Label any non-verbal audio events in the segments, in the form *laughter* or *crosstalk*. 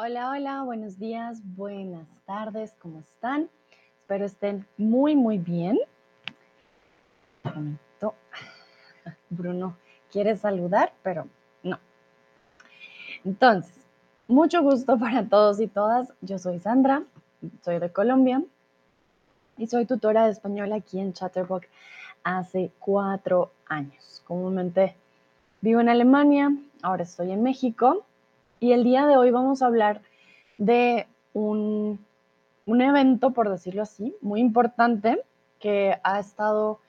Hola, hola, buenos días, buenas tardes, ¿cómo están? Espero estén muy, muy bien. Un momento. *laughs* Bruno quiere saludar, pero no. Entonces, mucho gusto para todos y todas. Yo soy Sandra, soy de Colombia y soy tutora de español aquí en Chatterbox hace cuatro años. Comúnmente vivo en Alemania, ahora estoy en México y el día de hoy vamos a hablar de un, un evento, por decirlo así, muy importante que ha estado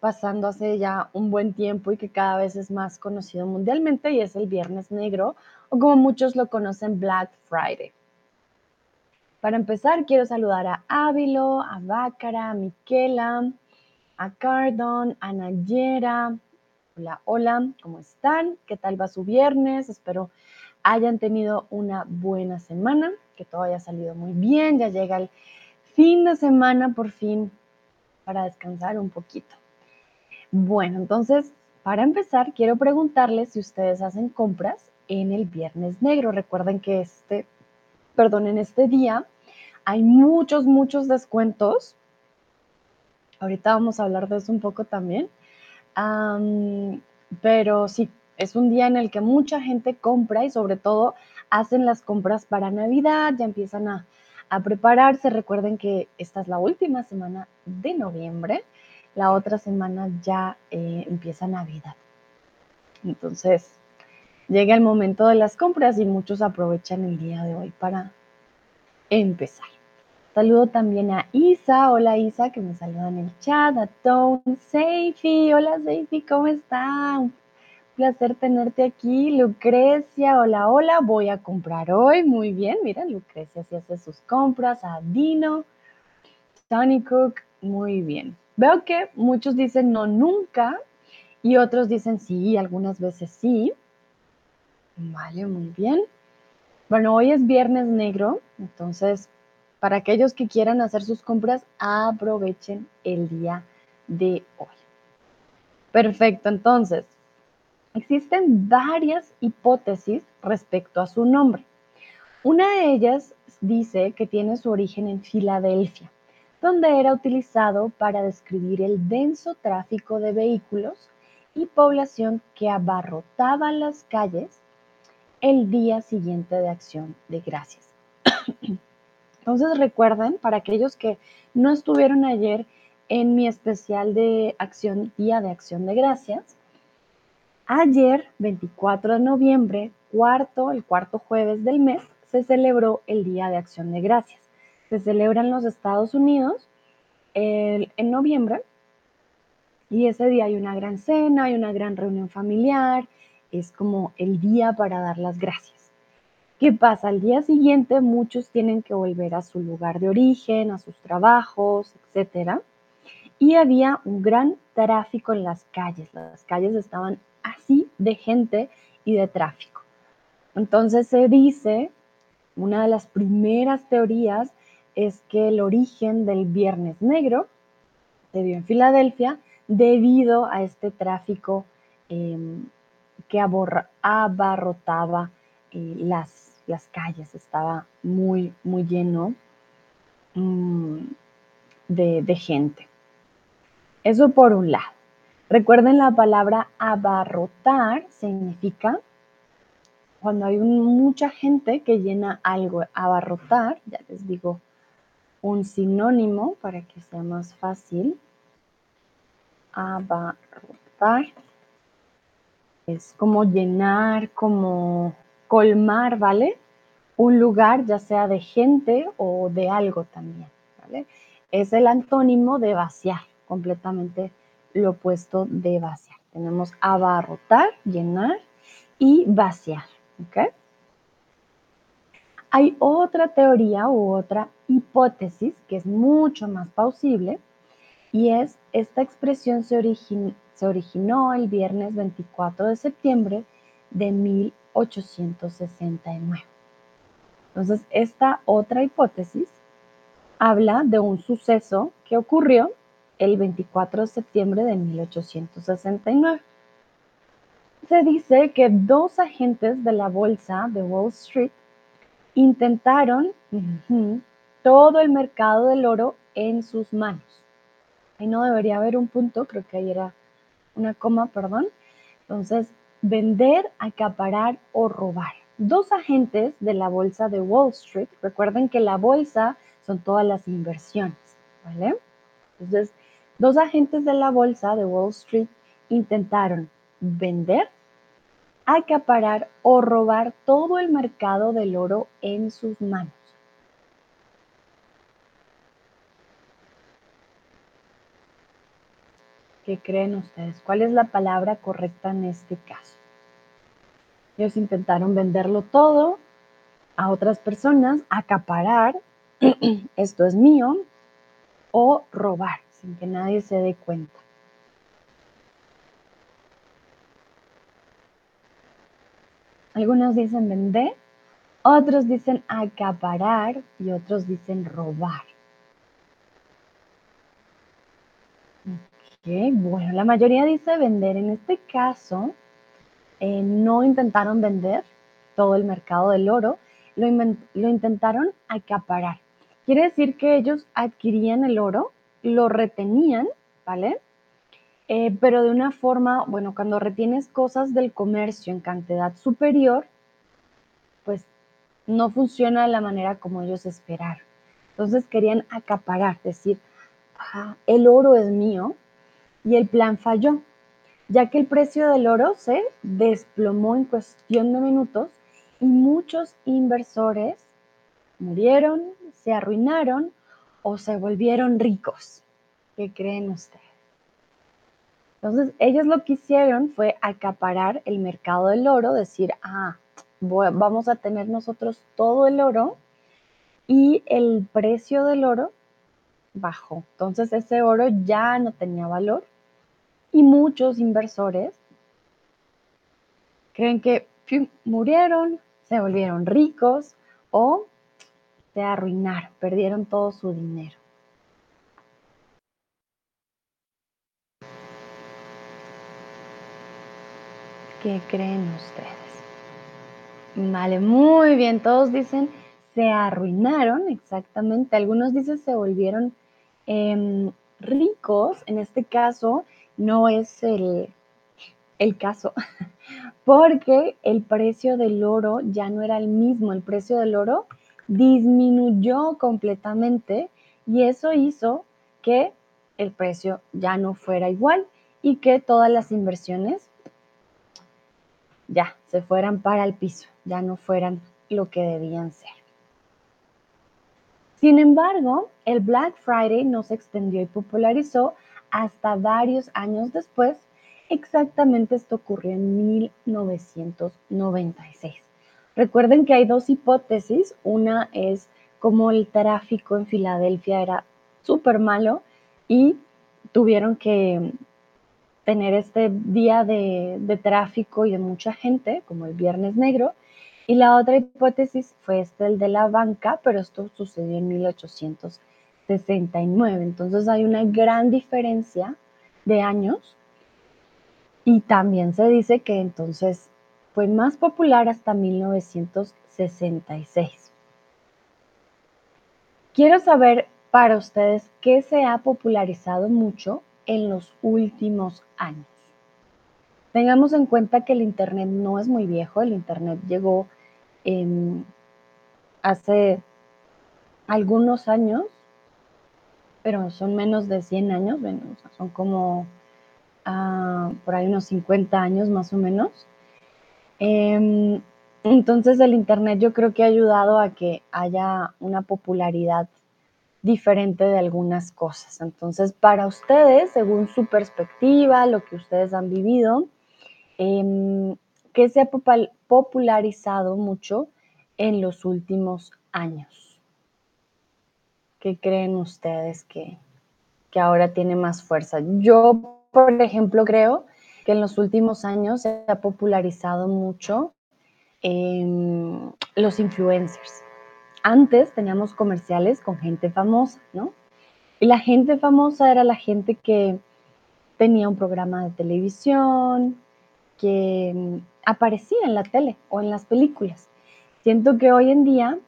pasando hace ya un buen tiempo y que cada vez es más conocido mundialmente y es el Viernes Negro o como muchos lo conocen Black Friday. Para empezar, quiero saludar a Ávilo, a Bácara, a Miquela, a Cardon, a Nayera. Hola, hola, ¿cómo están? ¿Qué tal va su viernes? Espero hayan tenido una buena semana, que todo haya salido muy bien, ya llega el fin de semana por fin para descansar un poquito. Bueno, entonces, para empezar, quiero preguntarles si ustedes hacen compras en el Viernes Negro. Recuerden que este, perdón, en este día hay muchos, muchos descuentos. Ahorita vamos a hablar de eso un poco también. pero sí, es un día en el que mucha gente compra y sobre todo hacen las compras para Navidad, ya empiezan a, prepararse. Recuerden que esta es la última semana de noviembre, la otra semana ya eh, empieza Navidad. Entonces, llega el momento de las compras y muchos aprovechan el día de hoy para empezar. Saludo también a Isa, hola Isa, que me saluda en el chat, a Tom, Seifi, hola Seifi, ¿cómo están? Placer tenerte aquí. Lucrecia, hola, hola, voy a comprar hoy. Muy bien, mira, Lucrecia sí hace sus compras. A Dino, Tony Cook, muy bien. Veo que muchos dicen no nunca y otros dicen sí, algunas veces sí. Vale, muy bien. Bueno, hoy es viernes negro, entonces para aquellos que quieran hacer sus compras, aprovechen el día de hoy. Perfecto, entonces, Existen varias hipótesis respecto a su nombre. Una de ellas dice que tiene su origen en Filadelfia, donde era utilizado para describir el denso tráfico de vehículos y población que abarrotaba las calles el día siguiente de acción de gracias. *coughs* Entonces recuerden, para aquellos que no estuvieron ayer en mi especial de acción, Día de Acción de Gracias, Ayer, 24 de noviembre, cuarto, el cuarto jueves del mes, se celebró el Día de Acción de Gracias. Se celebra en los Estados Unidos en noviembre y ese día hay una gran cena, hay una gran reunión familiar, es como el día para dar las gracias. ¿Qué pasa? Al día siguiente muchos tienen que volver a su lugar de origen, a sus trabajos, etc. Y había un gran tráfico en las calles. Las calles estaban así de gente y de tráfico. Entonces se dice, una de las primeras teorías es que el origen del Viernes Negro se dio en Filadelfia debido a este tráfico em, que abarrotaba eh, las, calles, estaba muy, muy lleno mm, de gente. Eso por un lado. Recuerden la palabra abarrotar significa cuando hay mucha gente que llena algo, abarrotar, ya les digo un sinónimo para que sea más fácil. Abarrotar es como llenar, como colmar, ¿vale? Un lugar ya sea de gente o de algo también, ¿vale? Es el antónimo de vaciar completamente lo opuesto de vaciar. Tenemos abarrotar, llenar y vaciar. Hay otra teoría u otra hipótesis que es mucho más plausible y es esta expresión se, se originó el viernes 24 de septiembre de 1869. Entonces, esta otra hipótesis habla de un suceso que ocurrió el 24 de septiembre de 1869. Se dice que dos agentes de la bolsa de Wall Street intentaron todo el mercado del oro en sus manos. Ahí no debería haber un punto, creo que ahí era una coma, perdón. Entonces, vender, acaparar o robar. Dos agentes de la bolsa de Wall Street, recuerden que la bolsa son todas las inversiones, ¿vale? Entonces, dos agentes de la bolsa de Wall Street intentaron vender, acaparar o robar todo el mercado del oro en sus manos. ¿Qué creen ustedes? ¿Cuál es la palabra correcta en este caso? Ellos intentaron venderlo todo a otras personas, acaparar, *clears throat* esto es mío, o robar sin que nadie se dé cuenta. Algunos dicen vender, otros dicen acaparar y otros dicen robar. bueno, la mayoría dice vender. En este caso, eh, no intentaron vender todo el mercado del oro, lo, lo intentaron acaparar. Quiere decir que ellos adquirían el oro, lo retenían, ¿vale? Eh, pero de una forma, bueno, cuando retienes cosas del comercio en cantidad superior, pues no funciona de la manera como ellos esperaron. Entonces querían acaparar, decir, ah, el oro es mío, y el plan falló, ya que el precio del oro se desplomó en cuestión de minutos y muchos inversores murieron, se arruinaron o se volvieron ricos. ¿Qué creen ustedes? Entonces, ellos lo que hicieron fue acaparar el mercado del oro, decir, ah, vamos a tener nosotros todo el oro y el precio del oro bajó. Entonces, ese oro ya no tenía valor y muchos inversores creen que murieron, se volvieron ricos o se arruinaron, perdieron todo su dinero. ¿Qué creen ustedes? Vale, muy bien, todos dicen se arruinaron, exactamente. Algunos dicen se volvieron em, ricos, en este caso no es el, el caso, *laughs* porque el precio del oro ya no era el mismo, el precio del oro disminuyó completamente y eso hizo que el precio ya no fuera igual y que todas las inversiones ya se fueran para el piso, ya no fueran lo que debían ser. Sin embargo, el Black Friday no se extendió y popularizó hasta varios años después. Exactamente esto ocurrió en 1996. Recuerden que hay dos hipótesis. Una es como el tráfico en Filadelfia era súper malo y tuvieron que tener este día de, tráfico y de mucha gente, como el Viernes Negro. Y la otra hipótesis fue este, el de la banca, pero esto sucedió en 1800. 69. Entonces hay una gran diferencia de años y también se dice que entonces fue más popular hasta 1966. Quiero saber para ustedes qué se ha popularizado mucho en los últimos años. Tengamos en cuenta que el Internet no es muy viejo, el Internet llegó hace algunos años, pero son menos de 100 años, son como ah, por ahí unos 50 años más o menos. Em, entonces el Internet yo creo que ha ayudado a que haya una popularidad diferente de algunas cosas. Entonces, para ustedes, según su perspectiva, lo que ustedes han vivido, eh, ¿qué se ha popularizado mucho en los últimos años? ¿Qué creen ustedes que, ahora tiene más fuerza? Yo, por ejemplo, creo que en los últimos años se ha popularizado mucho em, los influencers. Antes teníamos comerciales con gente famosa, ¿no? Y la gente famosa era la gente que tenía un programa de televisión, que em, aparecía en la tele o en las películas. siento que hoy en día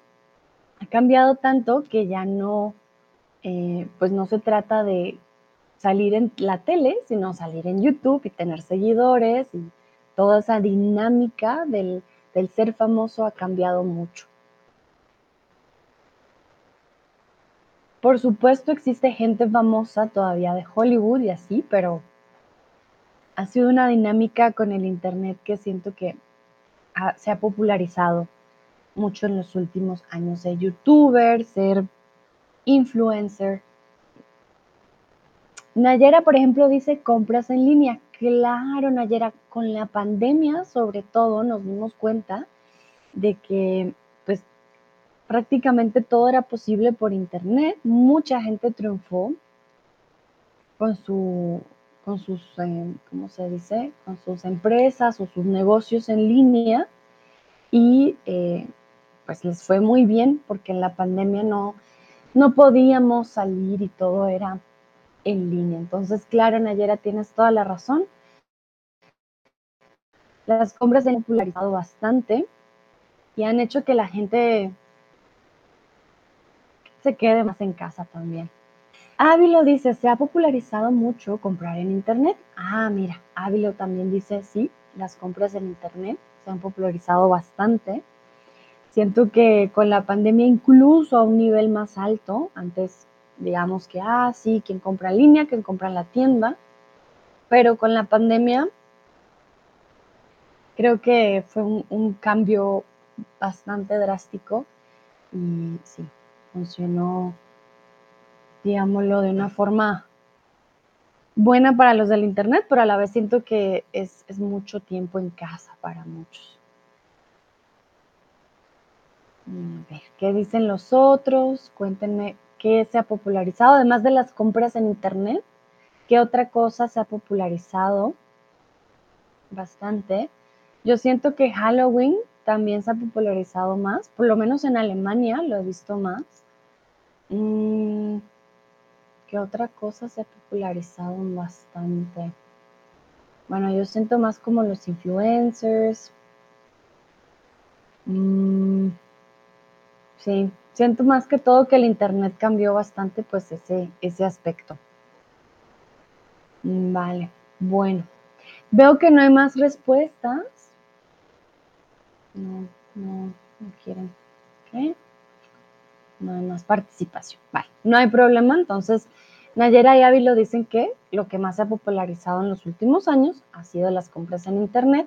ha cambiado tanto que ya no, eh, pues no se trata de salir en la tele, sino salir en YouTube y tener seguidores y toda esa dinámica del, del ser famoso ha cambiado mucho. Por supuesto existe gente famosa todavía de Hollywood y así, pero ha sido una dinámica con el Internet que siento que se ha popularizado mucho en los últimos años, ser youtuber, ser influencer. Nayera, por ejemplo, dice compras en línea. Claro, Nayera, con la pandemia sobre todo nos dimos cuenta de que pues prácticamente todo era posible por internet. Mucha gente triunfó con su con sus, eh, ¿cómo se dice? Con sus empresas o sus negocios en línea y eh, pues les fue muy bien porque en la pandemia no, no podíamos salir y todo era en línea. Entonces, claro, Nayera, tienes toda la razón. Las compras se han popularizado bastante y han hecho que la gente se quede más en casa también. Ávilo dice, se ha popularizado mucho comprar en Internet. Ah, mira, Ávilo también dice, sí, las compras en Internet se han popularizado bastante. Siento que con la pandemia incluso a un nivel más alto, antes digamos que, ah, sí, quien compra en línea, quien compra en la tienda, pero con la pandemia creo que fue un, cambio bastante drástico y sí, funcionó digámoslo, de una forma buena para los del Internet, pero a la vez siento que es, mucho tiempo en casa para muchos. A ver, ¿qué dicen los otros? Cuéntenme qué se ha popularizado, además de las compras en Internet. ¿Qué otra cosa se ha popularizado? Bastante. Yo siento que Halloween también se ha popularizado más, por lo menos en Alemania lo he visto más. Mm, ¿Qué otra cosa se ha popularizado bastante? Bueno, yo siento más como los influencers. Mm, sí, siento más que todo que el internet cambió bastante pues ese, ese aspecto. Mm, vale, bueno. Veo que no hay más respuestas. No, no, no quieren. ¿Qué? no hay más participación. Vale, no hay problema. Entonces, Nayera y Ávilo dicen que lo que más se ha popularizado en los últimos años ha sido las compras en Internet.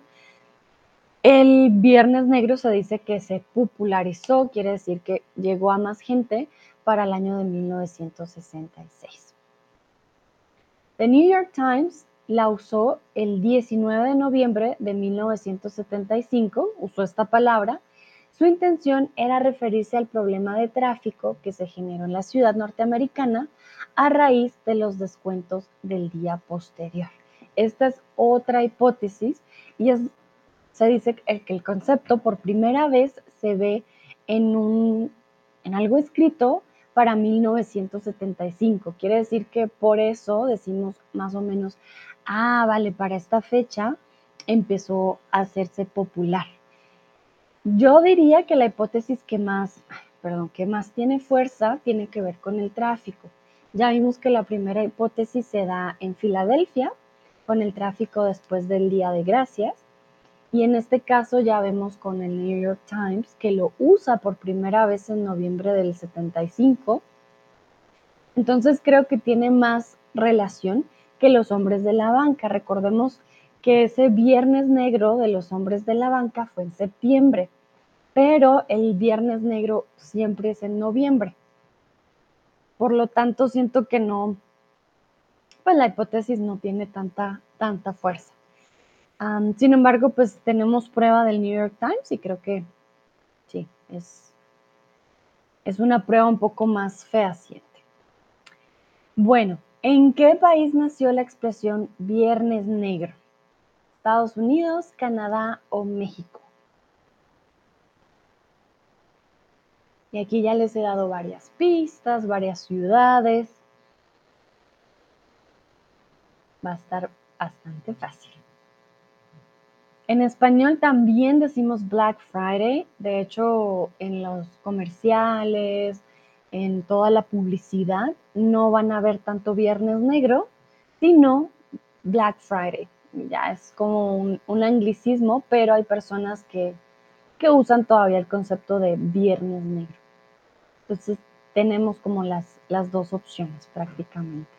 El Viernes Negro se dice que se popularizó, quiere decir que llegó a más gente para el año de 1966. The New York Times la usó el 19 de noviembre de 1975, usó esta palabra, su intención era referirse al problema de tráfico que se generó en la ciudad norteamericana a raíz de los descuentos del día posterior. Esta es otra hipótesis y se dice que el concepto por primera vez se ve en, un, en algo escrito para 1975. Quiere decir que por eso decimos más o menos, ah, vale, para esta fecha empezó a hacerse popular. Yo diría que la hipótesis que más, perdón, que más tiene fuerza tiene que ver con el tráfico. Ya vimos que la primera hipótesis se da en Filadelfia, con el tráfico después del Día de Gracias. Y en este caso ya vemos con el New York Times que lo usa por primera vez en noviembre del 75. Entonces creo que tiene más relación que los hombres de la banca. Recordemos que ese viernes negro de los hombres de la banca fue en septiembre, pero el viernes negro siempre es en noviembre. Por lo tanto, siento que no, pues la hipótesis no tiene tanta, tanta fuerza. Sin embargo, pues tenemos prueba del New York Times y creo que sí, es, es una prueba un poco más fehaciente. Bueno, ¿en qué país nació la expresión Viernes Negro? Estados Unidos, Canadá o México. Y aquí ya les he dado varias pistas, varias ciudades. Va a estar bastante fácil. En español también decimos Black Friday. De hecho, en los comerciales, en toda la publicidad, no van a ver tanto Viernes Negro, sino Black Friday. Ya es como un, anglicismo, pero hay personas que, que usan todavía el concepto de Viernes Negro. Entonces, tenemos como las, las dos opciones prácticamente.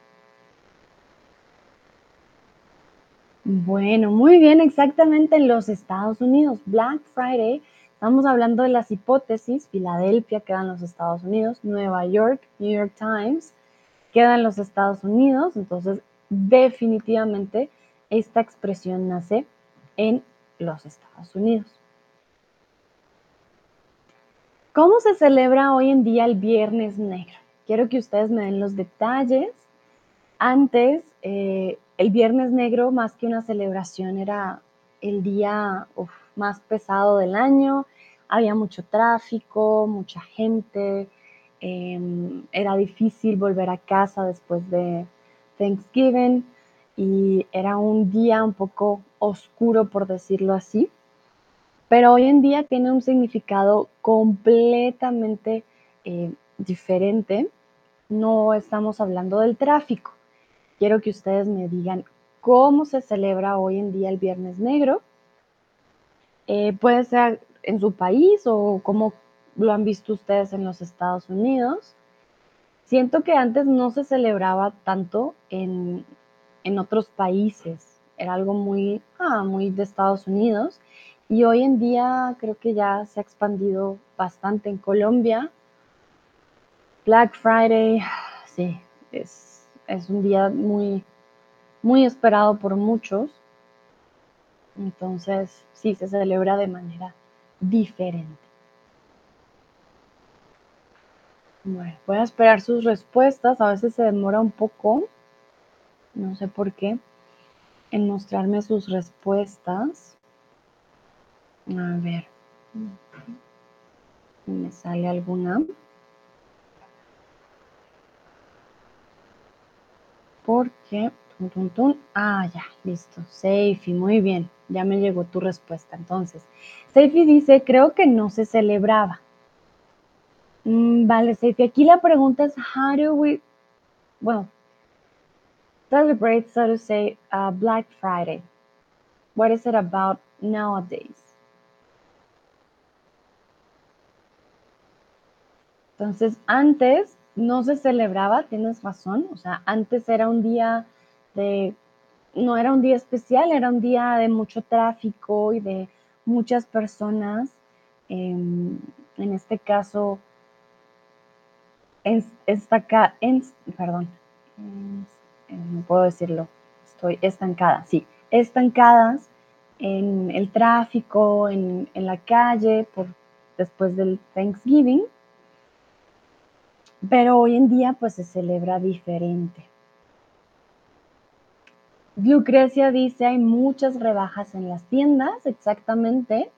Bueno, muy bien, exactamente en los Estados Unidos. Black Friday, estamos hablando de las hipótesis, Filadelfia queda en los Estados Unidos, Nueva York, New York Times queda en los Estados Unidos, entonces definitivamente esta expresión nace en los Estados Unidos. ¿Cómo se celebra hoy en día el Viernes Negro? Quiero que ustedes me den los detalles. Antes, eh, el Viernes Negro, más que una celebración, era el día más pesado del año. Había mucho tráfico, mucha gente. Em, era difícil volver a casa después de Thanksgiving y era un día un poco oscuro, por decirlo así pero hoy en día tiene un significado completamente eh, diferente. No estamos hablando del tráfico. Quiero que ustedes me digan cómo se celebra hoy en día el Viernes Negro. Eh, puede ser en su país o cómo lo han visto ustedes en los Estados Unidos. Siento que antes no se celebraba tanto en, otros países. Era algo muy, ah, muy de Estados Unidos. Y hoy en día creo que ya se ha expandido bastante en Colombia. Black Friday, sí, es, un día muy, muy esperado por muchos. Entonces, sí, se celebra de manera diferente. Bueno, voy a esperar sus respuestas. A veces se demora un poco, no sé por qué, en mostrarme sus respuestas. A ver. ¿Me sale alguna? Porque. Ah, ya, listo. Seifi, muy bien. Ya me llegó tu respuesta. Entonces, Seifi dice: Creo que no se celebraba. Mm, vale, Seifi. Aquí la pregunta es: How do we. Well, celebrate, so to say, uh, Black Friday? What is it about nowadays? Entonces, antes no se celebraba, tienes razón, o sea, antes era un día de, no era un día especial, era un día de mucho tráfico y de muchas personas. en este caso, estaca, en, perdón, no puedo decirlo, estoy estancada, sí, estancadas en el tráfico, en, en la calle, por, después del Thanksgiving pero hoy en día pues se celebra diferente. Lucrecia dice, hay muchas rebajas en las tiendas, exactamente.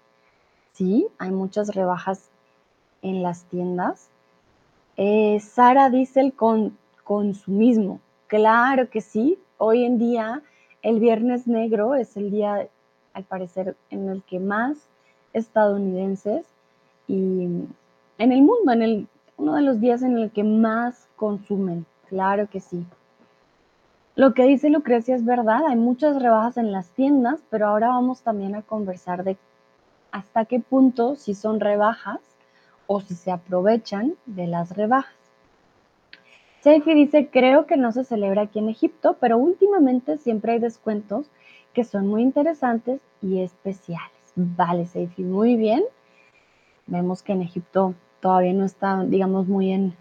Sí, hay muchas rebajas en las tiendas. Eh, Sara dice el con, consumismo. Claro que sí, hoy en día el Viernes Negro es el día, al parecer, en el que más estadounidenses y en el mundo, en el uno de los días en el que más consumen, claro que sí. Lo que dice Lucrecia es verdad, hay muchas rebajas en las tiendas, pero ahora vamos también a conversar de hasta qué punto si son rebajas o si se aprovechan de las rebajas. Seifi dice, creo que no se celebra aquí en Egipto, pero últimamente siempre hay descuentos que son muy interesantes y especiales. Vale, Seifi, muy bien. Vemos que en Egipto todavía no está, digamos, muy en,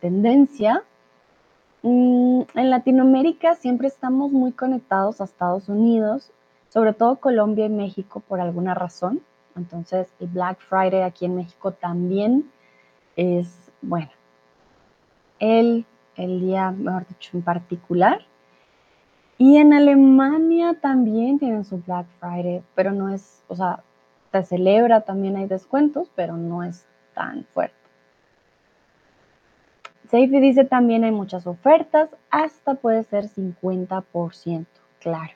tendencia. Mm, en Latinoamérica siempre estamos muy conectados a Estados Unidos, sobre todo Colombia y México por alguna razón. Entonces, el Black Friday aquí en México también es, bueno, el, el día, mejor dicho, en particular. Y en Alemania también tienen su Black Friday, pero no es, o sea, se celebra, también hay descuentos, pero no es tan fuerte. Safety dice también hay muchas ofertas, hasta puede ser 50%, claro.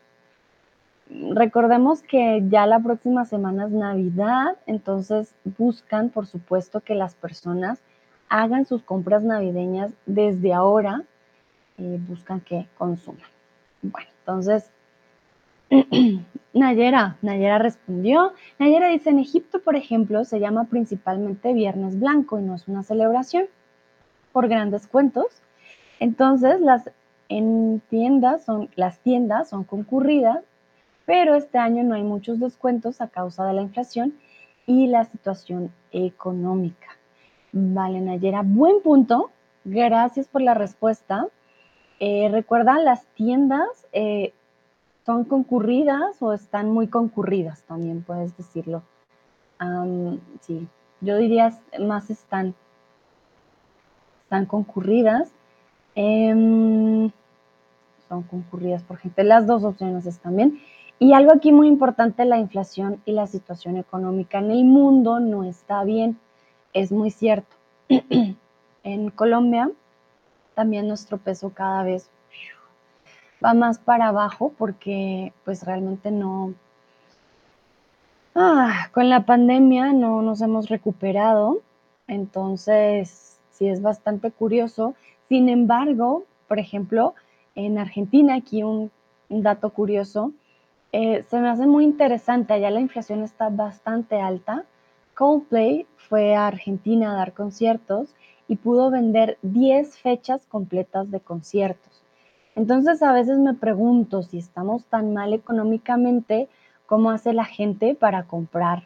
recordemos que ya la próxima semana es Navidad, entonces buscan, por supuesto, que las personas hagan sus compras navideñas desde ahora, eh, buscan que consuman. Bueno, entonces, *clears throat* Nayera, Nayera respondió. Nayera dice, en Egipto, por ejemplo, se llama principalmente Viernes Blanco y no es una celebración por grandes cuentos. Entonces, las en tiendas son, las tiendas son concurridas, pero este año no hay muchos descuentos a causa de la inflación y la situación económica. Vale, Nayera, buen punto. Gracias por la respuesta. Eh, recuerda, las tiendas eh, son concurridas o están muy concurridas, también puedes decirlo. sí, yo diría más están, están concurridas. Em, son concurridas por gente. Las dos opciones están bien. Y algo aquí muy importante, la inflación y la situación económica en el mundo no está bien. Es muy cierto. *clears throat* en Colombia también nuestro peso cada vez va más para abajo porque pues realmente no, ah, con la pandemia no nos hemos recuperado, entonces sí es bastante curioso. Sin embargo, por ejemplo, en Argentina, aquí un, dato curioso, eh, se me hace muy interesante, allá la inflación está bastante alta. Coldplay fue a Argentina a dar conciertos y pudo vender 10 fechas completas de conciertos. Entonces a veces me pregunto si estamos tan mal económicamente, ¿cómo hace la gente para comprar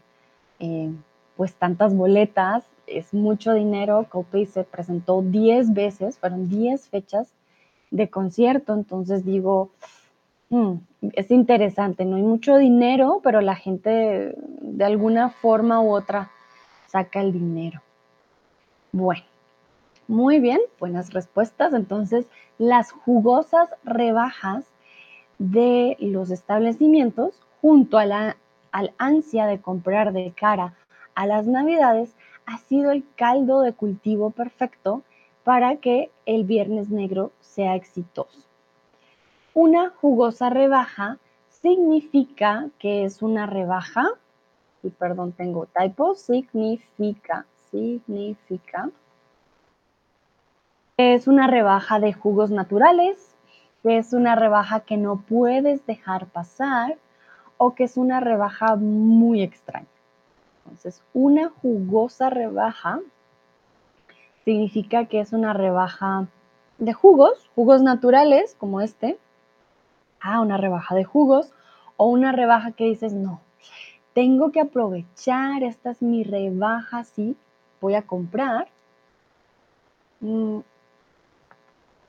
eh, pues tantas boletas? Es mucho dinero. Coldplay se presentó 10 veces, fueron 10 fechas de concierto. Entonces digo, hmm, es interesante, no hay mucho dinero, pero la gente de alguna forma u otra saca el dinero. Bueno, muy bien, buenas respuestas. Entonces, las jugosas rebajas de los establecimientos junto a la al ansia de comprar de cara a las navidades ha sido el caldo de cultivo perfecto para que el Viernes Negro sea exitoso. Una jugosa rebaja significa que es una rebaja, y perdón, tengo typo, significa, significa es una rebaja de jugos naturales, que es una rebaja que no puedes dejar pasar o que es una rebaja muy extraña. Entonces, una jugosa rebaja significa que es una rebaja de jugos, jugos naturales como este. Ah, una rebaja de jugos o una rebaja que dices, no, tengo que aprovechar, esta es mi rebaja, sí, voy a comprar.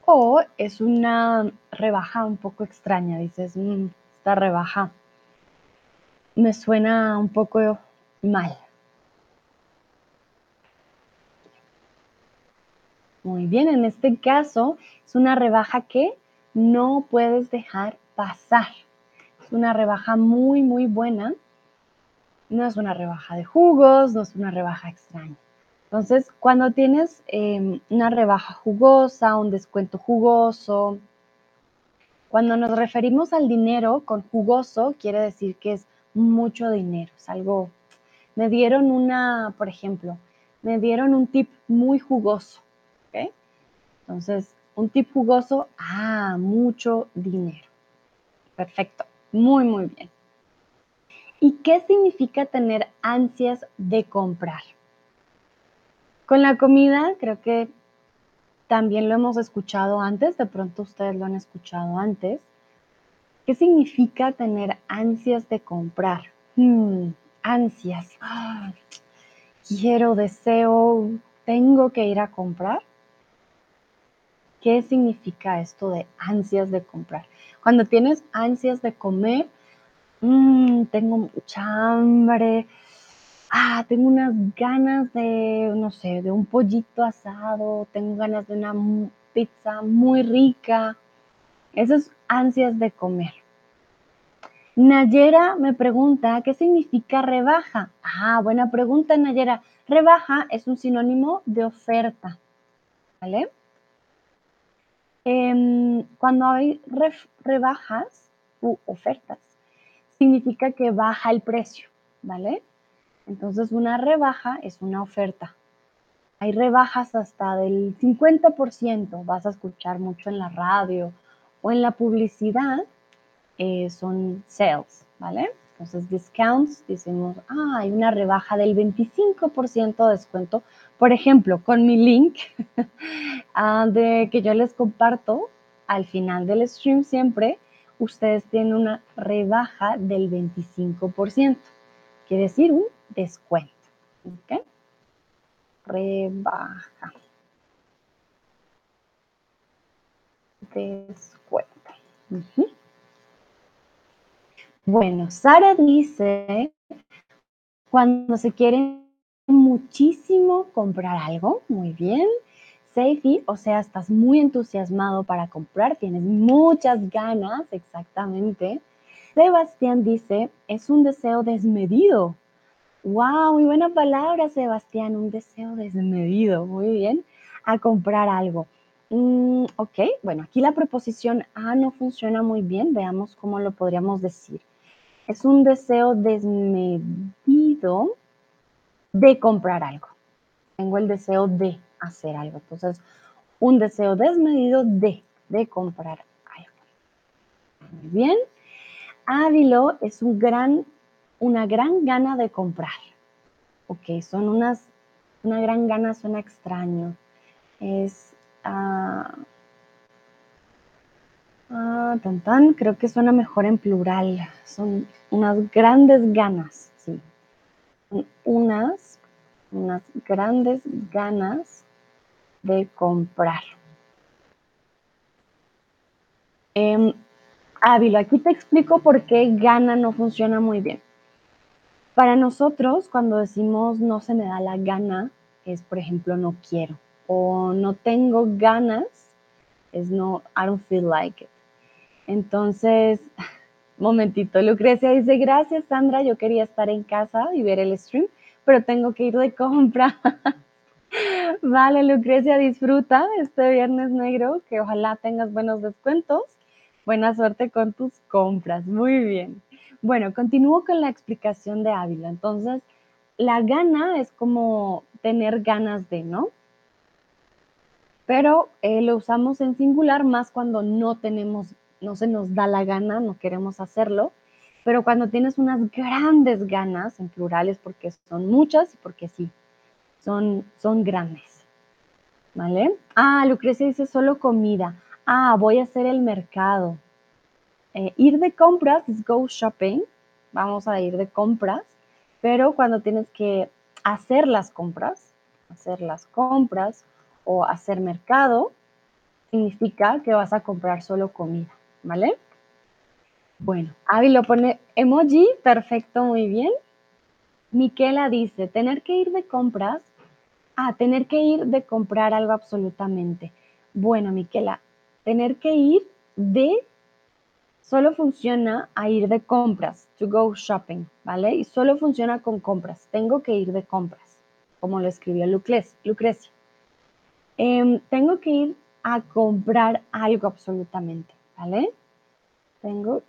O es una rebaja un poco extraña, dices, mm, esta rebaja me suena un poco mal. Muy bien, en este caso es una rebaja que no puedes dejar pasar. Es una rebaja muy, muy buena. No es una rebaja de jugos, no es una rebaja extraña. Entonces, cuando tienes em, una rebaja jugosa, un descuento jugoso, cuando nos referimos al dinero con jugoso, quiere decir que es mucho dinero, es algo, me dieron una, por ejemplo, me dieron un tip muy jugoso. Entonces, un tip jugoso, ah, mucho dinero. Perfecto, muy, muy bien. ¿Y qué significa tener ansias de comprar? Con la comida, creo que también lo hemos escuchado antes, de pronto ustedes lo han escuchado antes. ¿Qué significa tener ansias de comprar? Hmm, ansias. Ah, quiero, deseo, tengo que ir a comprar. ¿Qué significa esto de ansias de comprar? Cuando tienes ansias de comer, mm, tengo mucha hambre, ah, tengo unas ganas de, no sé, de un pollito asado, tengo ganas de una pizza muy rica. Esas ansias de comer. Nayera me pregunta, ¿qué significa rebaja? Ah, buena pregunta, Nayera. Rebaja es un sinónimo de oferta, ¿vale? Em, cuando hay rebajas u ofertas, significa que baja el precio, ¿vale? Entonces una rebaja es una oferta. Hay rebajas hasta del 50%, vas a escuchar mucho en la radio o en la publicidad, eh, son sales, ¿vale? Entonces, discounts, decimos, ah, hay una rebaja del 25% de descuento. Por ejemplo, con mi link *laughs* ah, de que yo les comparto al final del stream siempre, ustedes tienen una rebaja del 25%. Quiere decir un descuento. ¿Ok? Rebaja. Descuento. Bueno, Sara dice, cuando se quiere muchísimo comprar algo, muy bien. Safety, o sea, estás muy entusiasmado para comprar, tienes muchas ganas, exactamente. Sebastián dice, es un deseo desmedido. Wow, muy buena palabra, Sebastián, un deseo desmedido, muy bien, a comprar algo. Mm, ok, bueno, aquí la preposición a no funciona muy bien, veamos cómo lo podríamos decir es un deseo desmedido de comprar algo. Tengo el deseo de hacer algo. Entonces, un deseo desmedido de, de comprar algo. Muy bien. Ávilo es un gran, una gran gana de comprar. Ok, son unas, una gran gana suena extraño. Es, uh, tan, tan, creo que suena mejor en plural. Son unas grandes ganas, sí. Unas, unas grandes ganas de comprar. Eh, Ávila, aquí te explico por qué gana no funciona muy bien. Para nosotros, cuando decimos no se me da la gana, es por ejemplo no quiero. O no tengo ganas, es no, I don't feel like it. Entonces, *laughs* momentito, Lucrecia dice, gracias Sandra, yo quería estar en casa y ver el stream, pero tengo que ir de compra. *laughs* vale, Lucrecia, disfruta este viernes negro, que ojalá tengas buenos descuentos. Buena suerte con tus compras, muy bien. Bueno, continúo con la explicación de Ávila. Entonces, la gana es como tener ganas de, ¿no? Pero eh, lo usamos en singular más cuando no tenemos no se nos da la gana, no queremos hacerlo, pero cuando tienes unas grandes ganas, en plurales porque son muchas y porque sí, son, son grandes. ¿Vale? Ah, Lucrecia dice solo comida. Ah, voy a hacer el mercado. Eh, ir de compras es go shopping. Vamos a ir de compras, pero cuando tienes que hacer las compras, hacer las compras o hacer mercado, significa que vas a comprar solo comida. ¿vale? Bueno, Avi lo pone emoji, perfecto, muy bien. Miquela dice, tener que ir de compras. Ah, tener que ir de comprar algo absolutamente. Bueno, Miquela, tener que ir de solo funciona a ir de compras, to go shopping, ¿vale? Y solo funciona con compras. Tengo que ir de compras, como lo escribió Lucrecia. Em, tengo que ir a comprar algo absolutamente. ¿vale? Tengo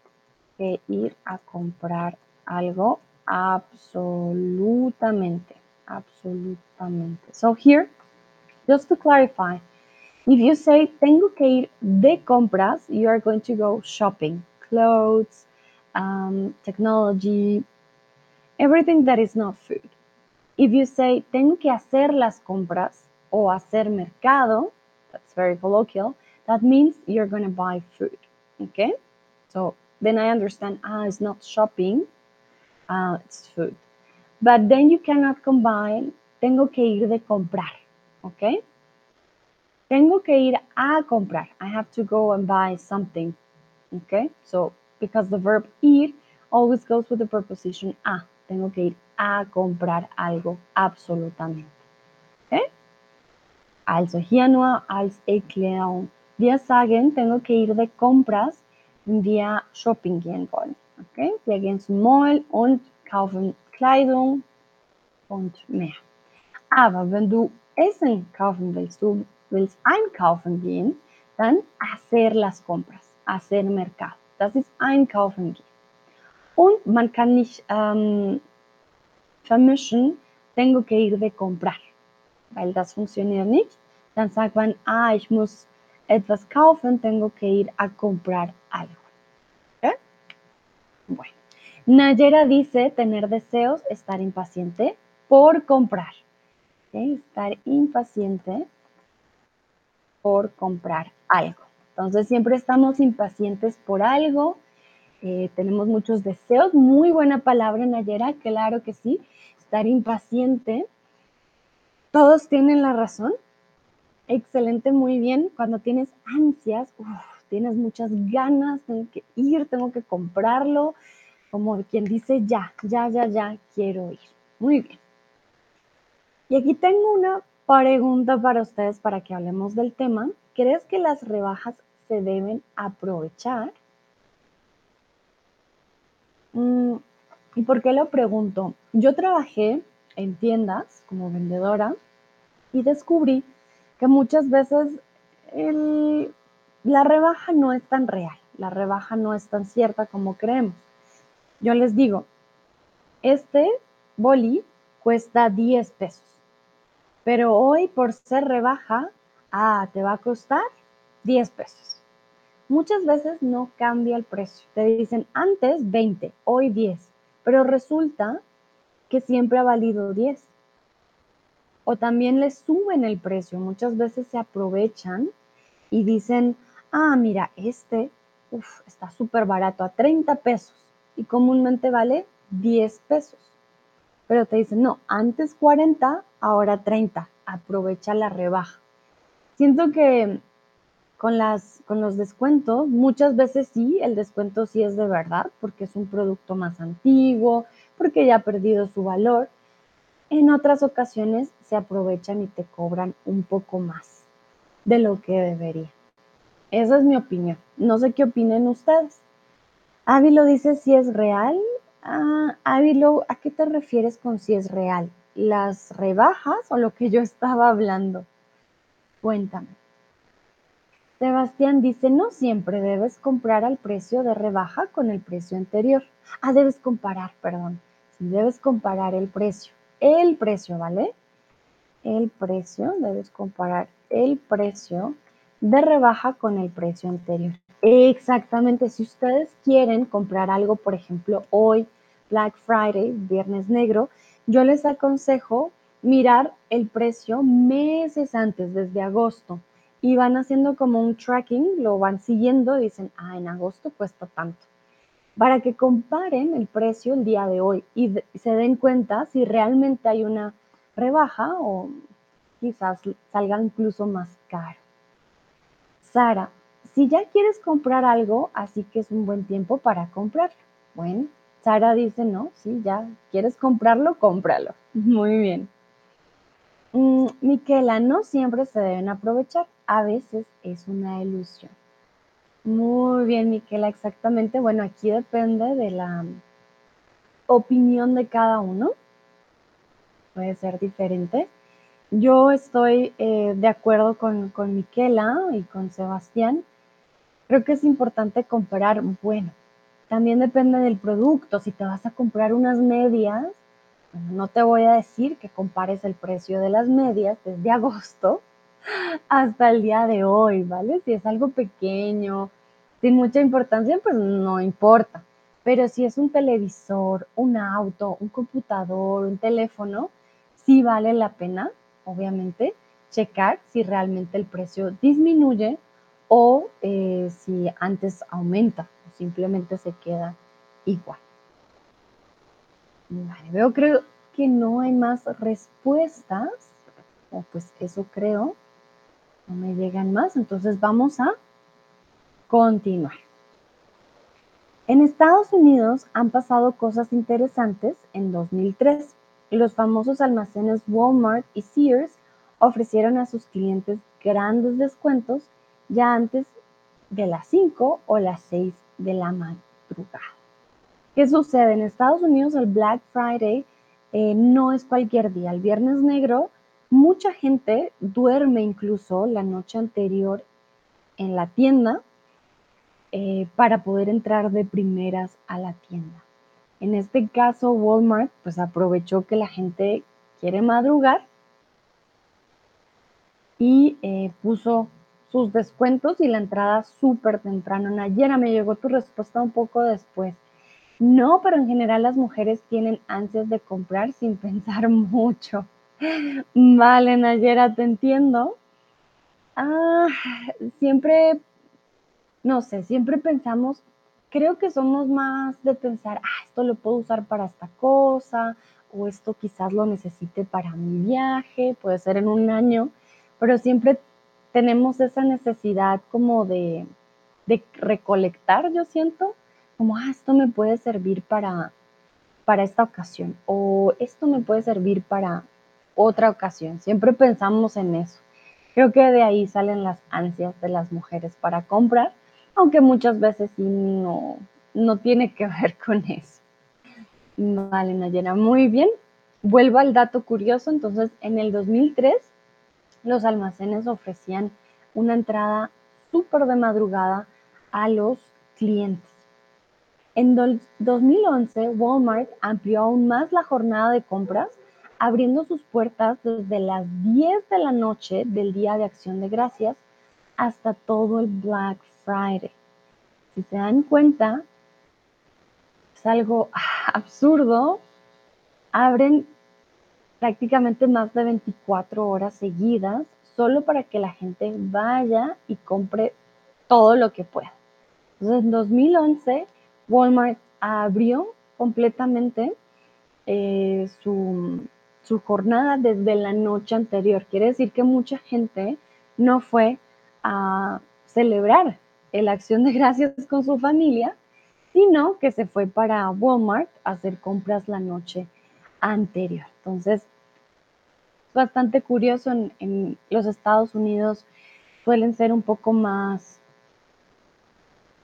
que ir a comprar algo absolutamente, absolutamente. So here, just to clarify, if you say tengo que ir de compras, you are going to go shopping, clothes, um, technology, everything that is not food. If you say tengo que hacer las compras o hacer mercado, that's very colloquial, that means you're going to buy food. Okay? So then I understand, ah, it's not shopping, uh, it's food. But then you cannot combine, tengo que ir de comprar. Okay? Tengo que ir a comprar. I have to go and buy something. Okay? So because the verb ir always goes with the preposition a. Tengo que ir a comprar algo absolutamente. Okay? Also hier nur als Erklärung. Wir sagen, tengo que ir de compras, wir shopping gehen wollen. Okay? Wir gehen zum Mall und kaufen Kleidung und mehr. Aber wenn du Essen kaufen willst, du willst einkaufen gehen, dann hacer las compras, hacer mercado. Das ist einkaufen gehen. Und man kann nicht ähm, vermischen, tengo que ir de comprar, weil das funktioniert nicht. Dann sagt man, ah, ich muss etwas kaufen, tengo que ir a comprar algo. ¿Eh? Bueno, Nayera dice tener deseos, estar impaciente por comprar. Estar impaciente por comprar algo. Entonces siempre estamos impacientes por algo, eh, tenemos muchos deseos. Muy buena palabra, Nayera, claro que sí. Estar impaciente. Todos tienen la razón. Excelente, muy bien. Cuando tienes ansias, tienes muchas ganas, tengo que ir, tengo que comprarlo. Como quien dice, ya, ya, ya, ya, quiero ir. Muy bien. Y aquí tengo una pregunta para ustedes para que hablemos del tema. ¿Crees que las rebajas se deben aprovechar? Mm, ¿Y por qué lo pregunto? Yo trabajé en tiendas como vendedora y descubrí que muchas veces la rebaja no es tan real, la rebaja no es tan cierta como creemos. Yo les digo, este boli cuesta 10 pesos, pero hoy por ser rebaja, ah, te va a costar 10 pesos. Muchas veces no cambia el precio. Te dicen antes 20, hoy 10, pero resulta que siempre ha valido 10. O también les suben el precio. Muchas veces se aprovechan y dicen, ah, mira, este está súper barato, a 30 pesos y comúnmente vale 10 pesos. Pero te dicen, no, antes 40, ahora 30. Aprovecha la rebaja. Siento que con, las, con los descuentos, muchas veces sí, el descuento sí es de verdad, porque es un producto más antiguo, porque ya ha perdido su valor. En otras ocasiones se aprovechan y te cobran un poco más de lo que debería. Esa es mi opinión. No sé qué opinen ustedes. Ávilo dice si es real. Ah, Ávilo, ¿a qué te refieres con si es real? ¿Las rebajas o lo que yo estaba hablando? Cuéntame. Sebastián dice, no siempre debes comprar al precio de rebaja con el precio anterior. Ah, debes comparar, perdón. Debes comparar el precio. El precio, ¿vale? El precio, debes comparar el precio de rebaja con el precio anterior. Exactamente, si ustedes quieren comprar algo, por ejemplo, hoy, Black Friday, Viernes Negro, yo les aconsejo mirar el precio meses antes, desde agosto y van haciendo como un tracking, lo van siguiendo, dicen, ah, en agosto cuesta tanto. Para que comparen el precio el día de hoy y se den cuenta si realmente hay una rebaja o quizás salga incluso más caro. Sara, si ya quieres comprar algo, así que es un buen tiempo para comprarlo. Bueno, Sara dice, no, si ya quieres comprarlo, cómpralo. *laughs* Muy bien. Mm, Miquela, no siempre se deben aprovechar, a veces es una ilusión. Muy bien, Miquela, exactamente. Bueno, aquí depende de la opinión de cada uno. Puede ser diferente. Yo estoy eh, de acuerdo con, con Miquela y con Sebastián. Creo que es importante comprar, bueno, también depende del producto. Si te vas a comprar unas medias, no te voy a decir que compares el precio de las medias desde agosto hasta el día de hoy, ¿vale? Si es algo pequeño, sin mucha importancia, pues no importa. Pero si es un televisor, un auto, un computador, un teléfono, sí vale la pena, obviamente, checar si realmente el precio disminuye o eh, si antes aumenta simplemente se queda igual. Vale, veo creo que no hay más respuestas, o pues eso creo, no me llegan más, entonces vamos a continuar. En Estados Unidos han pasado cosas interesantes en 2003. Los famosos almacenes Walmart y Sears ofrecieron a sus clientes grandes descuentos ya antes de las 5 o las 6 de la madrugada. ¿Qué sucede? En Estados Unidos el Black Friday eh, no es cualquier día. El Viernes Negro, mucha gente duerme incluso la noche anterior en la tienda eh, para poder entrar de primeras a la tienda. En este caso, Walmart pues aprovechó que la gente quiere madrugar y eh, puso sus descuentos y la entrada súper temprano. Nayera, me llegó tu respuesta un poco después. No, pero en general las mujeres tienen ansias de comprar sin *laughs* pensar mucho. Vale, Nayera, te entiendo. Ah, siempre, no sé, siempre pensamos, creo que somos más de pensar, ah, esto lo puedo usar para esta cosa, o esto quizás lo necesite para mi viaje, puede ser en un año, pero siempre tenemos esa necesidad como de, recolectar, yo siento, como, ah, esto me puede servir para, para esta ocasión o esto me puede servir para otra ocasión. Siempre pensamos en eso. Creo que de ahí salen las ansias de las mujeres para comprar, aunque muchas veces sí no, no tiene que *laughs* ver con eso. Vale, Nayera, muy bien. Vuelvo al dato curioso, entonces en el 2003 los almacenes ofrecían una entrada súper de madrugada a los clientes. En 2011, Walmart amplió aún más la jornada de compras, abriendo sus puertas desde las 10 de la noche del Día de Acción de Gracias hasta todo el Black Friday. Si se dan cuenta, es algo *laughs* absurdo. Abren prácticamente más de 24 horas seguidas solo para que la gente vaya y compre todo lo que pueda. Entonces, en 2011, Walmart abrió completamente eh, su, su jornada desde la noche anterior. Quiere decir que mucha gente no fue a celebrar la acción de gracias con su familia, sino que se fue para Walmart a hacer compras la noche anterior. Entonces, bastante curioso, en, en los Estados Unidos suelen ser un poco más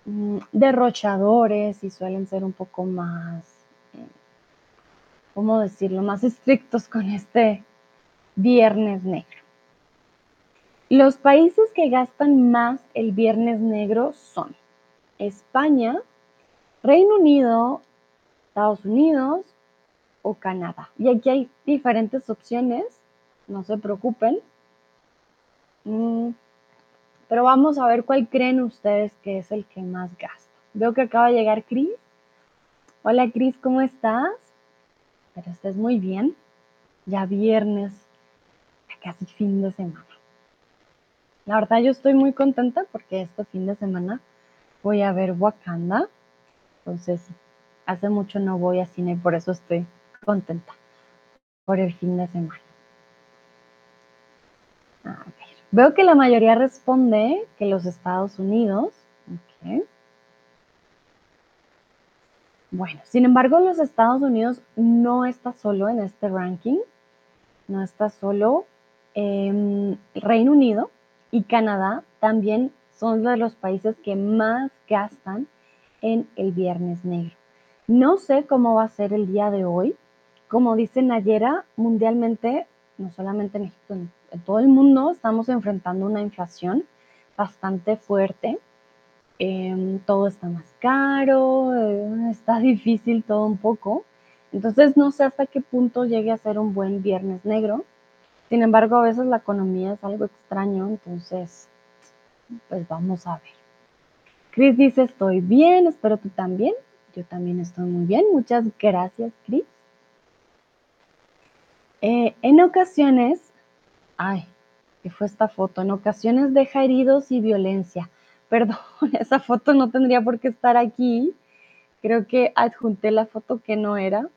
mm, derrochadores y suelen ser un poco más, eh, ¿cómo decirlo?, más estrictos con este viernes negro. Los países que gastan más el viernes negro son España, Reino Unido, Estados Unidos o Canadá. Y aquí hay diferentes opciones, no se preocupen. Mm, pero vamos a ver cuál creen ustedes que es el que más gasta. Veo que acaba de llegar Cris. Hola Cris, ¿cómo estás? Pero estés muy bien. Ya viernes, casi fin de semana. La verdad yo estoy muy contenta porque este fin de semana voy a ver Wakanda. Entonces, hace mucho no voy a cine, por eso estoy contenta por el fin de semana. Veo que la mayoría responde que los Estados Unidos. Bueno, sin embargo, los Estados Unidos no está solo en este ranking, no está solo. en Reino Unido y Canadá también son de los países que más gastan en el Viernes Negro. No sé cómo va a ser el día de hoy. Como dice Nayera, mundialmente, no solamente en México, en, todo el mundo estamos enfrentando una inflación bastante fuerte. Em, todo está más caro, eh, está *laughs* difícil todo un poco. Entonces no sé hasta qué punto llegue a ser un buen Viernes Negro. Sin embargo, a veces la economía es algo extraño, entonces, pues vamos a ver. Chris dice, estoy bien, espero tú también. Yo también estoy muy bien. Muchas gracias, Chris. Eh, en ocasiones, ay, ¿qué fue esta foto? En ocasiones deja heridos y violencia. *laughs* Perdón, esa foto no tendría por qué estar aquí. Creo que adjunté la foto que no era.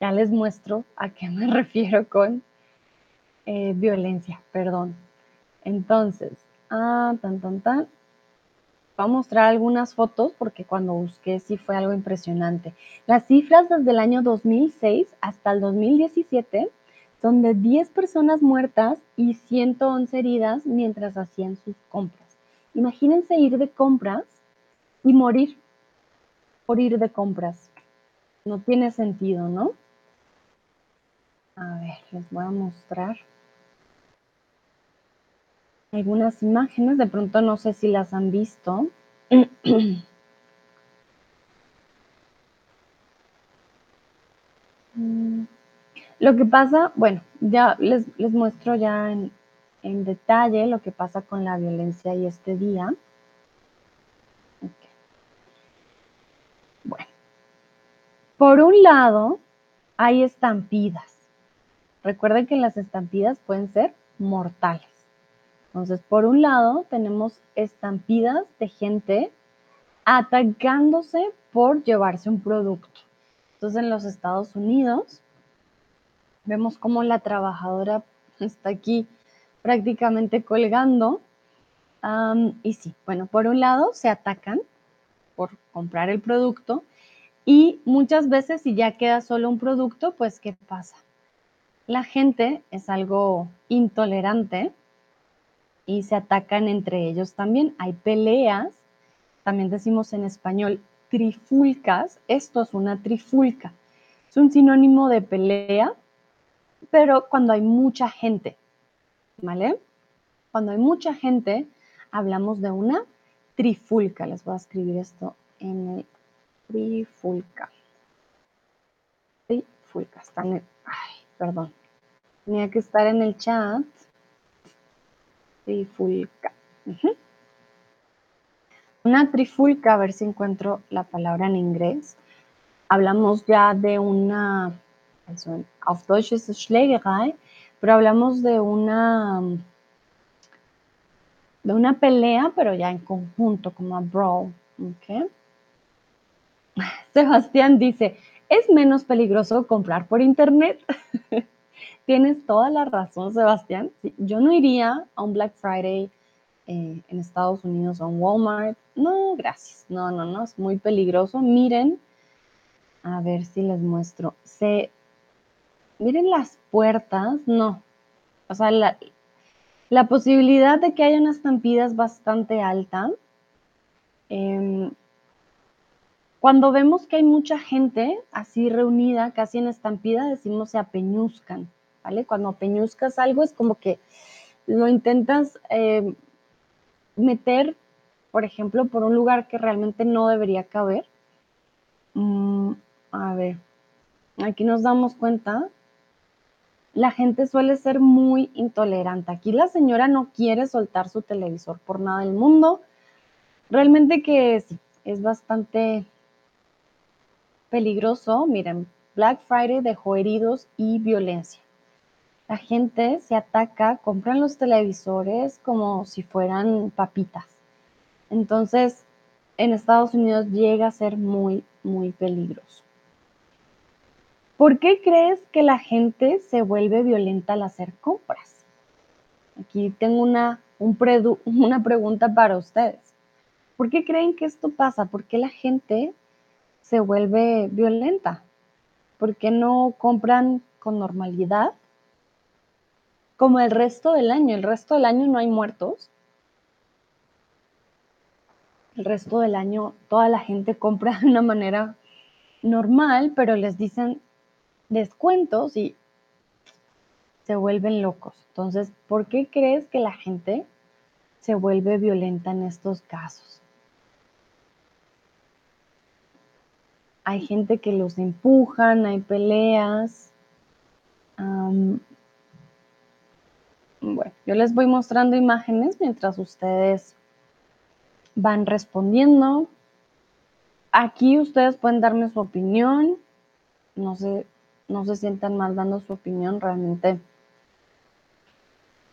Ya les muestro a qué me *laughs* refiero con eh, violencia, perdón. Entonces, ah, tan, tan, tan. Voy a mostrar algunas fotos porque cuando busqué sí fue algo impresionante. Las cifras desde el año 2006 hasta el 2017 son de 10 personas muertas y 111 heridas mientras hacían sus compras. Imagínense ir de compras y morir por ir de compras. No tiene sentido, ¿no? A ver, les voy a mostrar algunas imágenes, de pronto no sé si las han visto. *clears throat* Lo que pasa, bueno, ya les, muestro ya en, detalle lo que pasa con la violencia y este día. Bueno, por un lado, hay estampidas. Recuerden que las estampidas pueden ser mortales. Entonces, por un lado, tenemos estampidas de gente atacándose por llevarse un producto. Entonces, en los Estados Unidos, Vemos cómo la trabajadora está aquí prácticamente colgando. y sí, bueno, por un lado se atacan por comprar el producto y muchas veces si ya queda solo un producto, pues ¿qué pasa? La gente es algo intolerante y se atacan entre ellos también. Hay peleas, también decimos en español trifulcas, esto es una trifulca, es un sinónimo de pelea pero cuando hay mucha gente, ¿vale? Cuando hay mucha gente, hablamos de una trifulca. Les voy a escribir esto en el trifulca. Trifulca, está en el, ay, perdón. Tenía que estar en el chat. Trifulca. Una trifulca, a ver si encuentro la palabra en inglés. Hablamos ya de una also es Schlägerei, pero hablamos de una, de una pelea, pero ya en conjunto, como a brawl. ¿okay? *laughs* Sebastián dice, es menos peligroso comprar por internet. *laughs* Tienes toda la razón, Sebastián. Yo no iría a un Black Friday eh, en Estados Unidos o en Walmart. No, gracias. No, no, no, es muy peligroso. Miren, a ver si les muestro. Se miren las puertas, no. O sea, la, posibilidad de que haya una estampida es bastante alta. Em, cuando vemos que hay mucha gente así reunida, casi en estampida, decimos se apeñuzcan, ¿vale? Cuando apeñuzcas algo es como que lo intentas em, meter, por ejemplo, por un lugar que realmente no debería caber. Mm, a ver, aquí nos damos cuenta la gente suele ser muy intolerante. Aquí la señora no quiere soltar su televisor por nada del mundo. Realmente que sí, es bastante peligroso. Miren, Black Friday dejó heridos y violencia. La gente se ataca, compran los televisores como si fueran papitas. Entonces, en Estados Unidos llega a ser muy, muy peligroso. ¿Por qué crees que la gente se vuelve violenta al hacer compras? Aquí tengo una, *laughs* una pregunta para ustedes. ¿Por qué creen que esto pasa? ¿Por qué la gente se vuelve violenta? ¿Por qué no compran con normalidad? Como el resto del año. El resto del año no hay muertos. El resto del año toda la gente compra de una manera normal, pero les dicen descuentos y se vuelven locos. Entonces, ¿por qué crees que la gente se vuelve violenta en estos casos? Hay gente que los empujan, hay peleas. bueno, yo les voy mostrando imágenes mientras ustedes van respondiendo. Aquí ustedes pueden darme su opinión. No sé no se sientan mal dando su opinión, realmente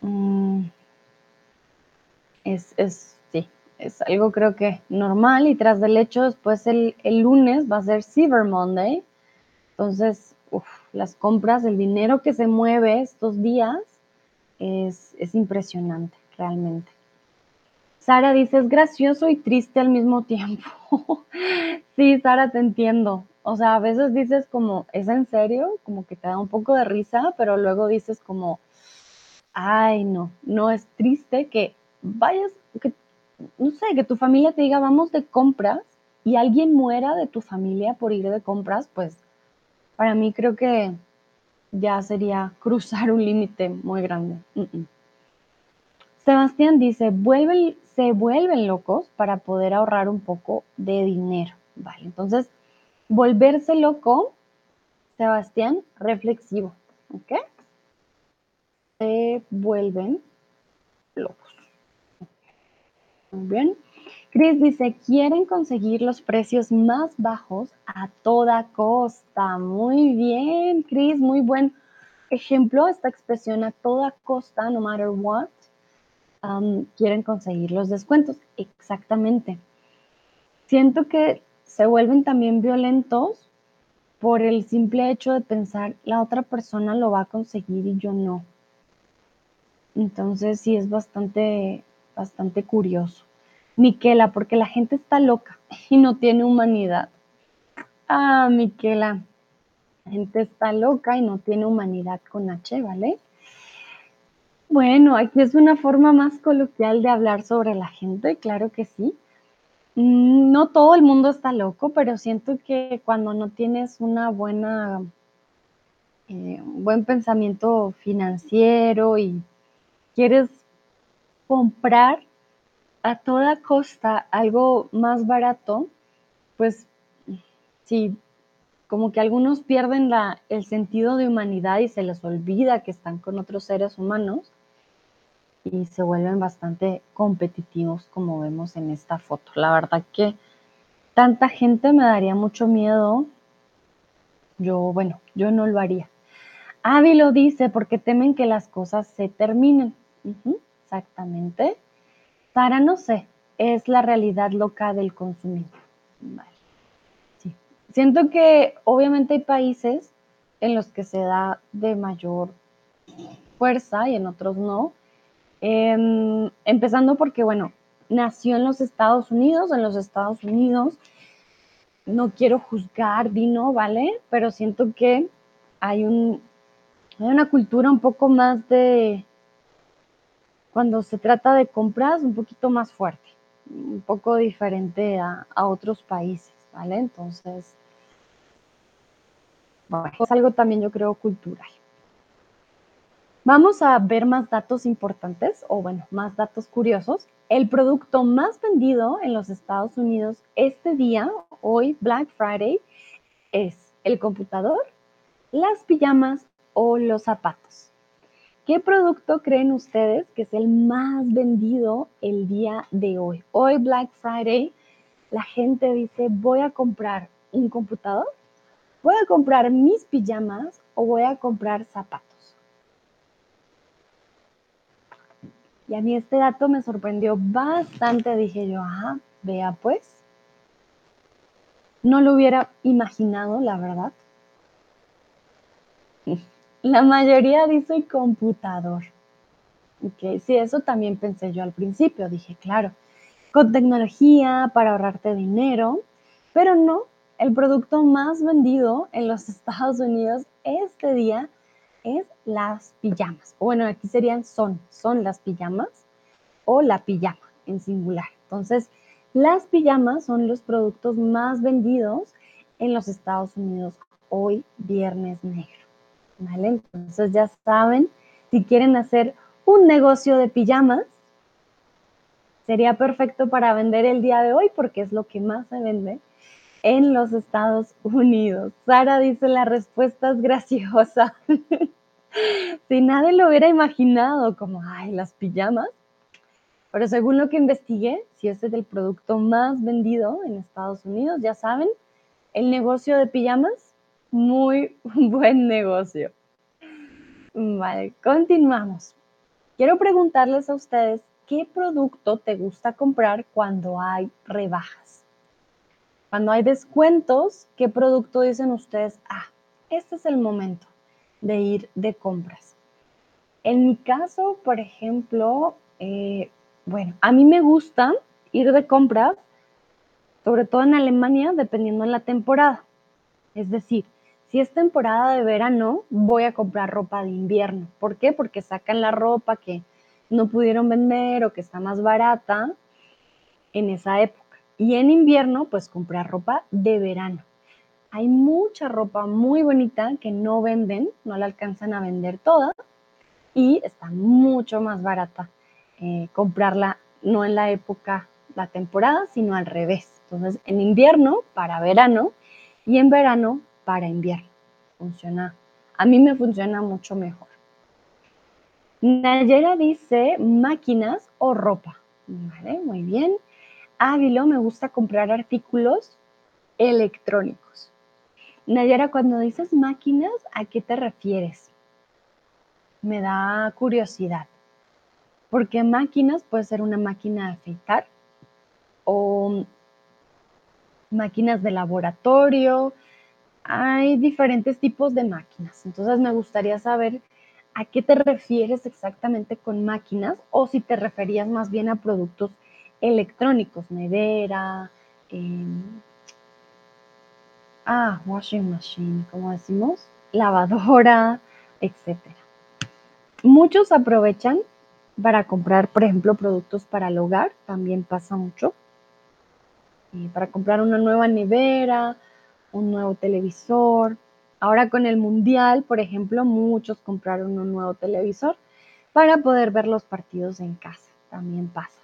mm, es, es, sí, es algo creo que normal y tras del hecho después el, lunes va a ser Cyber Monday, entonces las compras, el dinero que se mueve estos días es, es impresionante realmente. Sara dice, es gracioso y triste al mismo tiempo. *laughs* sí, Sara, te entiendo. O sea, a veces dices como, ¿es en serio? Como que te da un poco de risa, pero luego dices como, ay, no, no es triste que vayas, que, no sé, que tu familia te diga, vamos de compras y alguien muera de tu familia por ir de compras, pues para mí creo que ya sería cruzar un límite muy grande. Sebastián dice, vuelven, se vuelven locos para poder ahorrar un poco de dinero. Vale, entonces Volverse loco, Sebastián, reflexivo. ¿Ok? Se vuelven locos. Muy bien. Chris dice, quieren conseguir los precios más bajos a toda costa. Muy bien, Chris, muy buen ejemplo. Esta expresión a toda costa, no matter what, quieren conseguir los descuentos. Exactamente. Siento que se vuelven también violentos por el simple hecho de pensar la otra persona lo va a conseguir y yo no. Entonces sí es bastante, bastante curioso. Miquela, porque la gente está loca y no tiene humanidad. Ah, Miquela, la gente está loca y no tiene humanidad con H, ¿vale? Bueno, aquí es una forma más coloquial de hablar sobre la gente, claro que sí. Mm, no todo el mundo está loco, pero siento que cuando no tienes una buena, eh, un buen pensamiento financiero y quieres comprar a toda costa algo más barato, pues sí, como que algunos pierden el sentido de humanidad y se les olvida que están con otros seres humanos y se vuelven bastante competitivos como vemos en esta foto. La verdad que tanta gente me daría mucho miedo. Yo, bueno, yo no lo haría. Avi lo dice porque temen que las cosas se terminen. exactamente. Para no sé, es la realidad loca del consumidor. Sí. Siento que obviamente hay países en los que se da de mayor fuerza y en otros no. Em, empezando porque, bueno, nació en los Estados Unidos, en los Estados Unidos, no quiero juzgar vino, ¿vale? Pero siento que hay, un, hay una cultura un poco más de, cuando se trata de compras, un poquito más fuerte, un poco diferente a, otros países, ¿vale? Entonces, bueno, es algo también yo creo cultural. Vamos a ver más datos importantes o bueno, más datos curiosos. El producto más vendido en los Estados Unidos este día, hoy Black Friday, es el computador, las pijamas o los zapatos. ¿Qué producto creen ustedes que es el más vendido el día de hoy? Hoy Black Friday, la gente dice, voy a comprar un computador, voy a comprar mis pijamas o voy a comprar zapatos. Y a mí este dato me sorprendió bastante. Dije yo, ajá, vea pues. No lo hubiera imaginado, la verdad. *laughs* La mayoría dice computador. Ok, sí, eso también pensé yo al principio. Dije, claro, con tecnología para ahorrarte dinero, pero no, el producto más vendido en los *laughs* Estados Unidos este día es las pijamas. Bueno, aquí serían son, son las pijamas o la pijama en singular. Entonces, las pijamas son los productos más vendidos en los Estados Unidos hoy, viernes negro. ¿vale? Entonces ya saben, si quieren hacer un negocio de pijamas, sería perfecto para vender el día de hoy porque es lo que más se vende en los Estados Unidos. Sara dice, la respuesta es graciosa. *laughs* si nadie lo hubiera imaginado, como, ay, las pijamas. Pero según lo que investigué, si este es el producto más vendido en Estados Unidos, ya saben, el negocio de pijamas muy *laughs* buen negocio. Vale, continuamos. Quiero preguntarles a ustedes, ¿qué producto te gusta comprar cuando hay rebajas? Cuando hay descuentos, ¿qué producto dicen ustedes? Ah, este es el momento de ir de compras. En mi caso, por ejemplo, eh, bueno, a mí me gusta ir de compras, sobre todo en Alemania, dependiendo de la temporada. Es decir, si es temporada de verano, voy a comprar ropa de invierno. ¿Por qué? Porque sacan la ropa que no pudieron vender o que está más barata en esa época. Y en invierno, pues comprar ropa de verano. Hay mucha ropa muy bonita que no venden, no la alcanzan a vender toda y está mucho más barata eh, comprarla no en la época, la temporada, sino al revés. Entonces, en invierno para verano y en verano para invierno. Funciona A mí me funciona mucho mejor. Nayera dice máquinas o ropa. Vale, muy bien. Ávilo, me gusta comprar artículos electrónicos. Nayera, cuando dices máquinas, ¿a qué te refieres? Me da curiosidad. Porque máquinas puede ser una máquina de afeitar o máquinas de laboratorio. Hay diferentes tipos de máquinas. Entonces me gustaría saber a qué te refieres exactamente con máquinas o si te referías más bien a productos electrónicos, nevera, em, ah, washing machine, como decimos, lavadora, *laughs* etc. Muchos aprovechan para comprar, por ejemplo, productos para el hogar, también pasa mucho. para comprar una nueva nevera, un nuevo televisor. Ahora con el mundial, por ejemplo, muchos compraron un nuevo televisor para poder ver los partidos en casa. También pasa.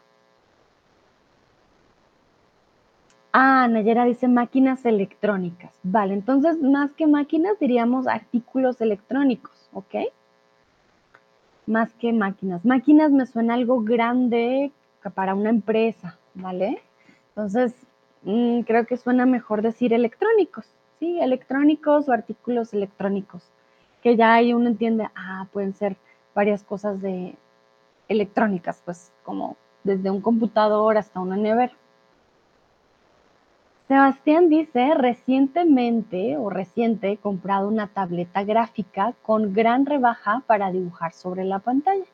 Ah, Nayera dice máquinas electrónicas. Vale, entonces más que máquinas diríamos artículos electrónicos, ¿ok? Más que máquinas. Máquinas me suena algo grande para una empresa, ¿vale? Entonces, mm, creo que suena mejor decir electrónicos, ¿sí? Electrónicos o artículos electrónicos, que ya ahí uno entiende, ah, pueden ser varias cosas de electrónicas, pues como desde un computador hasta una nevera. Sebastián dice, recientemente o reciente he comprado una tableta gráfica con gran rebaja para dibujar sobre la pantalla.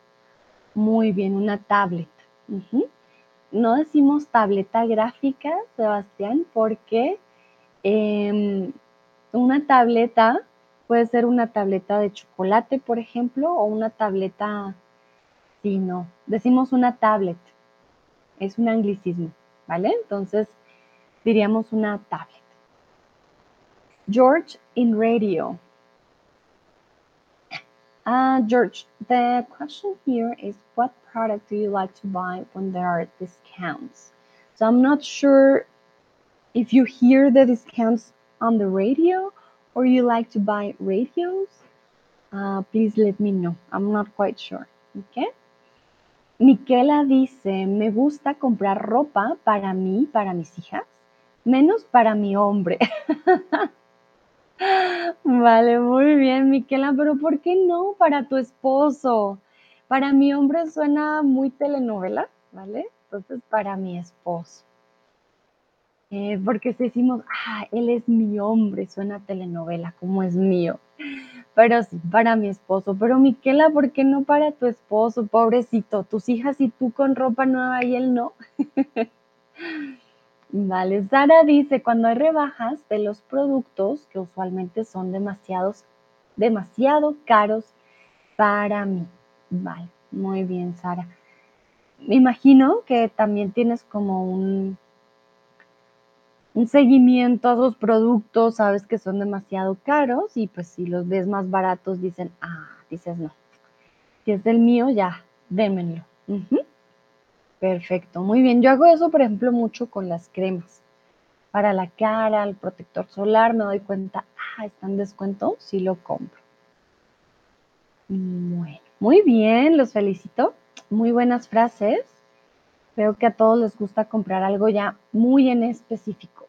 Muy bien, una tablet. No decimos tableta gráfica, Sebastián, porque em, una tableta puede ser una tableta de chocolate, por ejemplo, o una tableta, sí, no, decimos una tablet. Es un anglicismo, ¿vale? Entonces, diríamos una tablet. George in radio. Uh, George, the question here is what product do you like to buy when there are discounts? So I'm not sure if you hear the discounts on the radio or you like to buy radios. Uh, please let me know. I'm not quite sure. Okay. Miquela dice, me gusta comprar ropa para mí, para mis hijas, menos para mi hombre. *laughs* vale, muy bien, Miquela, pero ¿por qué no para tu esposo? Para mi hombre suena muy telenovela, ¿vale? Entonces, para mi esposo. Eh, porque si decimos, ah, él es mi hombre, suena telenovela, como es mío. Pero sí, para mi esposo. Pero Miquela, ¿por qué no para tu esposo? Pobrecito, tus hijas y tú con ropa nueva y él no. *laughs* Vale, Sara dice, cuando hay rebajas de los productos que usualmente son demasiados, demasiado caros para mí. Vale, muy bien, Sara. Me imagino que también tienes como un, seguimiento a esos productos, sabes que son demasiado caros y pues si los ves más baratos dicen, ah, dices no. Si es del mío, ya, démenlo. Perfecto, muy bien. Yo hago eso, por ejemplo, mucho con las cremas. Para la cara, el protector solar, me doy cuenta, ah, está en descuento, sí lo compro. Bueno, muy bien, los felicito. Muy buenas frases. Veo que a todos les gusta comprar algo ya muy en específico.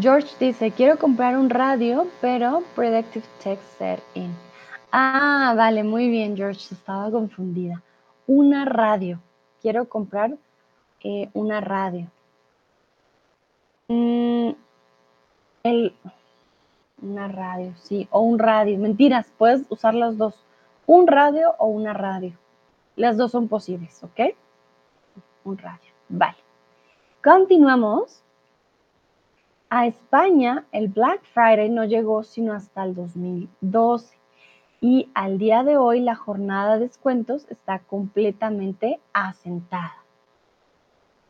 George dice, quiero comprar un radio, pero Predictive Text Set In. Ah, vale, muy bien, George, estaba confundida. Una radio. Quiero comprar eh, una radio. Mm, una radio, sí, o un radio. Mentiras, puedes usar las dos. Un radio o una radio. Las dos son posibles, ¿ok? Un radio. Vale. Continuamos. A España, el Black Friday no llegó sino hasta el 2012 y al día de hoy la jornada de descuentos está completamente asentada.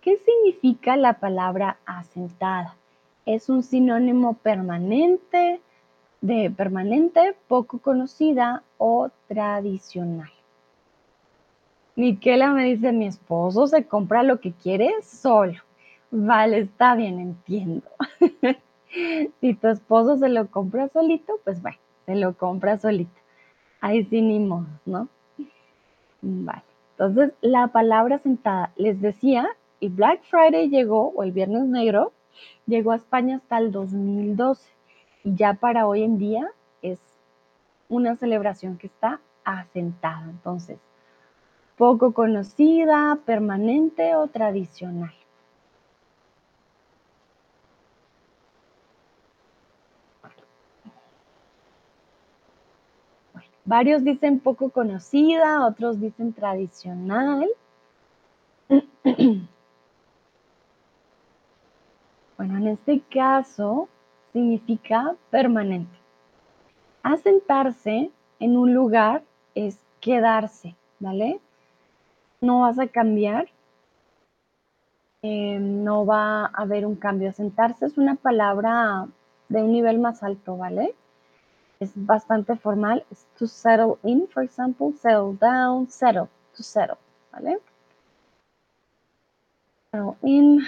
¿Qué significa la palabra asentada? Es un sinónimo permanente, de permanente, poco conocida o tradicional. Miquela me dice, mi esposo se compra lo que quiere solo. Vale, está bien, entiendo. *laughs* si tu esposo se lo compra solito, pues bueno, se lo compra solito. Ahí sí ni modo, ¿no? Vale. Entonces, la palabra sentada, les decía, y Black Friday llegó, o el Viernes Negro, llegó a España hasta el 2012. Y ya para hoy en día es una celebración que está asentada. Entonces, poco conocida, permanente o tradicional. Varios dicen poco conocida, otros dicen tradicional. *clears throat* Bueno, en este caso significa permanente. Asentarse en un lugar es quedarse, ¿vale? No vas a cambiar, eh, no va a haber un cambio. Asentarse es una palabra de un nivel más alto, ¿vale? Es bastante formal. Es to settle in, for example, settle down, settle, to settle, ¿vale? Settle in,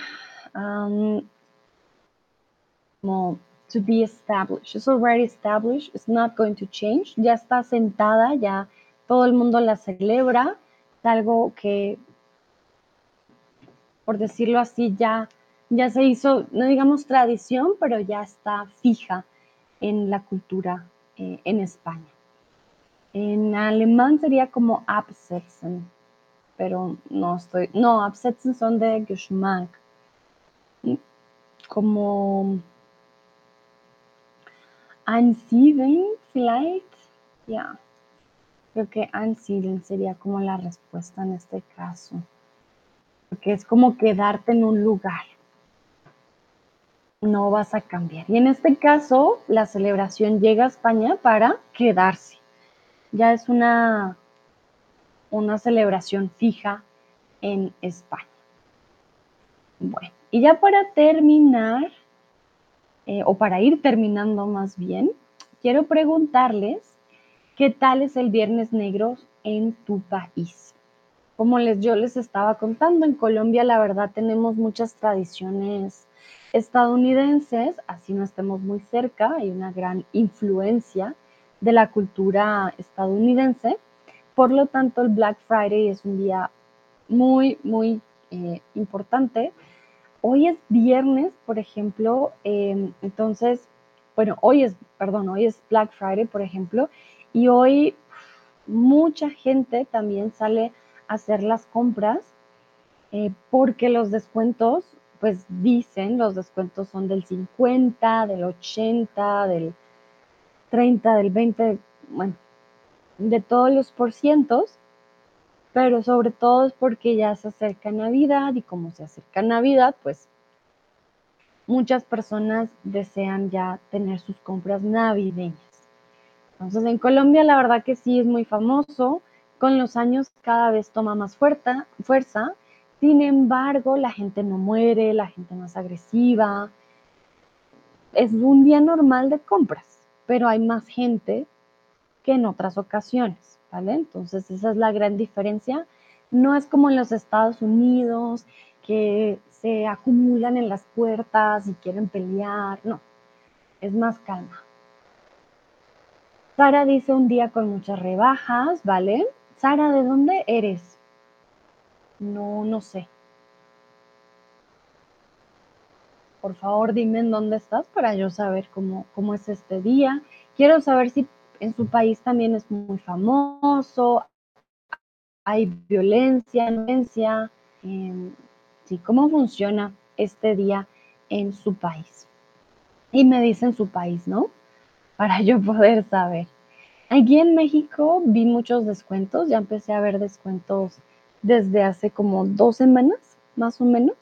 um, como to be established. It's already established. It's not going to change. Ya está sentada, ya todo el mundo la celebra. Es algo que, por decirlo así, ya, ya se hizo, no digamos tradición, pero ya está fija en la cultura eh, en España. En alemán sería como absetzen, pero no estoy, no, absetzen son de Geschmack. Como Ansiedeln, vielleicht. Ya. Creo que ansiedeln sería como la respuesta en este caso. Porque es como quedarte en un lugar. No vas a cambiar. Y en este caso, la celebración llega a España para quedarse. Ya es una, una celebración fija en España. Bueno, y ya para terminar, eh, o para ir terminando más bien, quiero preguntarles qué tal es el Viernes Negro en tu país. Como les, yo les estaba contando, en Colombia la verdad tenemos muchas tradiciones estadounidenses, así no estemos muy cerca, hay una gran influencia de la cultura estadounidense. Por lo tanto, el Black Friday es un día muy, muy eh, importante Hoy es viernes, por ejemplo, em, entonces, bueno, hoy es, perdón, hoy es Black Friday, por ejemplo, y hoy mucha gente también sale a hacer las compras eh, porque los descuentos, pues dicen, los descuentos son del 50, del 80, del 30, del 20, bueno, de todos los porcientos pero sobre todo es porque ya se acerca Navidad y como se acerca Navidad, pues muchas personas desean ya tener sus compras navideñas. Entonces en Colombia la verdad que sí es muy famoso, con los años cada vez toma más fuerza, fuerza, sin embargo la gente no muere, la gente no es agresiva, es un día normal de compras, pero hay más gente que en otras ocasiones. ¿vale? Entonces esa es la gran diferencia. No es como en los Estados Unidos que se acumulan en las puertas y quieren pelear, no, es más calma. Sara dice un día con muchas rebajas, ¿vale? Sara, ¿de dónde eres? No, no sé. Por favor, dime en dónde estás para yo saber cómo, cómo es este día. Quiero saber si en su país también es muy famoso, hay violencia, violencia, em, sí, cómo funciona este día en su país. Y me dicen su país, ¿no? Para yo poder saber. Aquí en México vi muchos descuentos, ya empecé a ver descuentos desde hace como dos semanas, más o menos.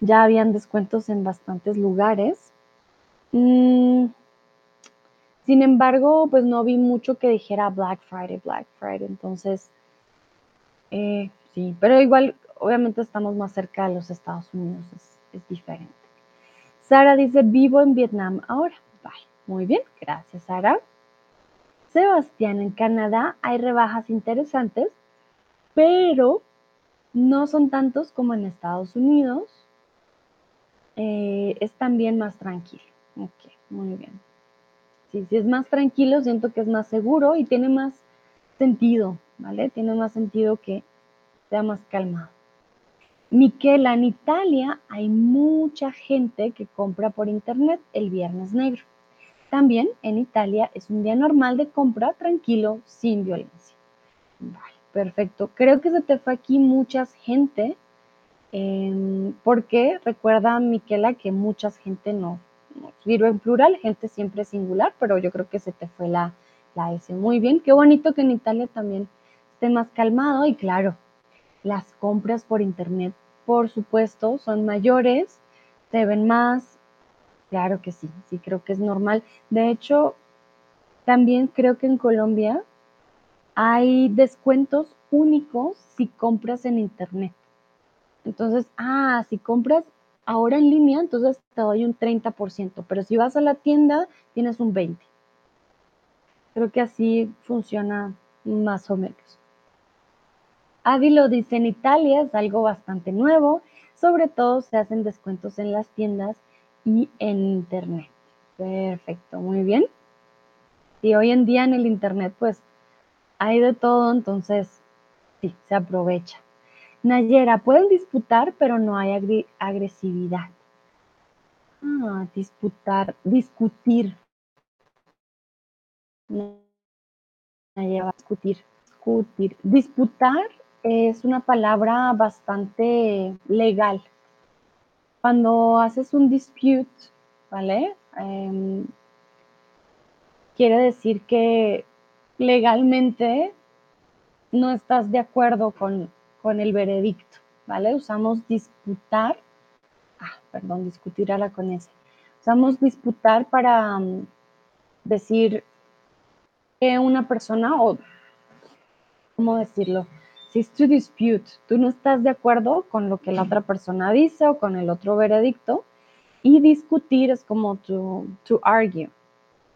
Ya habían descuentos en bastantes lugares. Mm, sin embargo, pues no vi mucho que dijera Black Friday, Black Friday. Entonces, eh, sí, pero igual, obviamente estamos más cerca de los Estados Unidos, es, diferente. Sara dice, vivo en Vietnam ahora. Bye. Muy bien, gracias Sara. Sebastián, en Canadá hay rebajas interesantes, pero no son tantos como en Estados Unidos. Eh, es también más tranquilo. Ok, muy bien. Sí, si es más tranquilo, siento que es más seguro y tiene más sentido, ¿vale? Tiene más sentido que sea más calmado. Miquela, en Italia hay mucha gente que compra por internet el viernes negro. También en Italia es un día normal de compra tranquilo, sin violencia. Vale, perfecto. Creo que se te fue aquí mucha gente, em, porque recuerda, Miquela, que mucha gente no, no en plural, gente siempre singular, pero yo creo que se te fue la, la S. Muy bien, qué bonito que en Italia también esté más calmado y claro, las compras por internet, por supuesto, son mayores, se ven más, Claro que sí, sí creo que es normal. De hecho, también creo que en Colombia hay descuentos únicos si compras en internet. Entonces, ah, si compras ahora en línea, entonces te doy un 30%, pero si vas a la tienda, tienes un 20%. Creo que así funciona más o menos. Adi lo dice en Italia, es algo bastante nuevo, sobre todo se hacen descuentos en las tiendas y en Internet. Perfecto, muy bien. Y hoy en día en el Internet pues hay de todo, entonces sí, se aprovecha. Nayera, pueden disputar, pero no hay agresividad. Ah, disputar, discutir. Nayera, discutir, discutir. Disputar es una palabra bastante legal, cuando haces un dispute, ¿vale? Em, quiere decir que legalmente no estás de acuerdo con, el veredicto, ¿vale? Usamos disputar, ah, perdón, discutir a la con ese. Usamos disputar para um, decir que una persona, o, ¿cómo decirlo? Si es to dispute, tú no estás de acuerdo con lo que la otra persona dice o con el otro veredicto, y discutir es como to, to argue,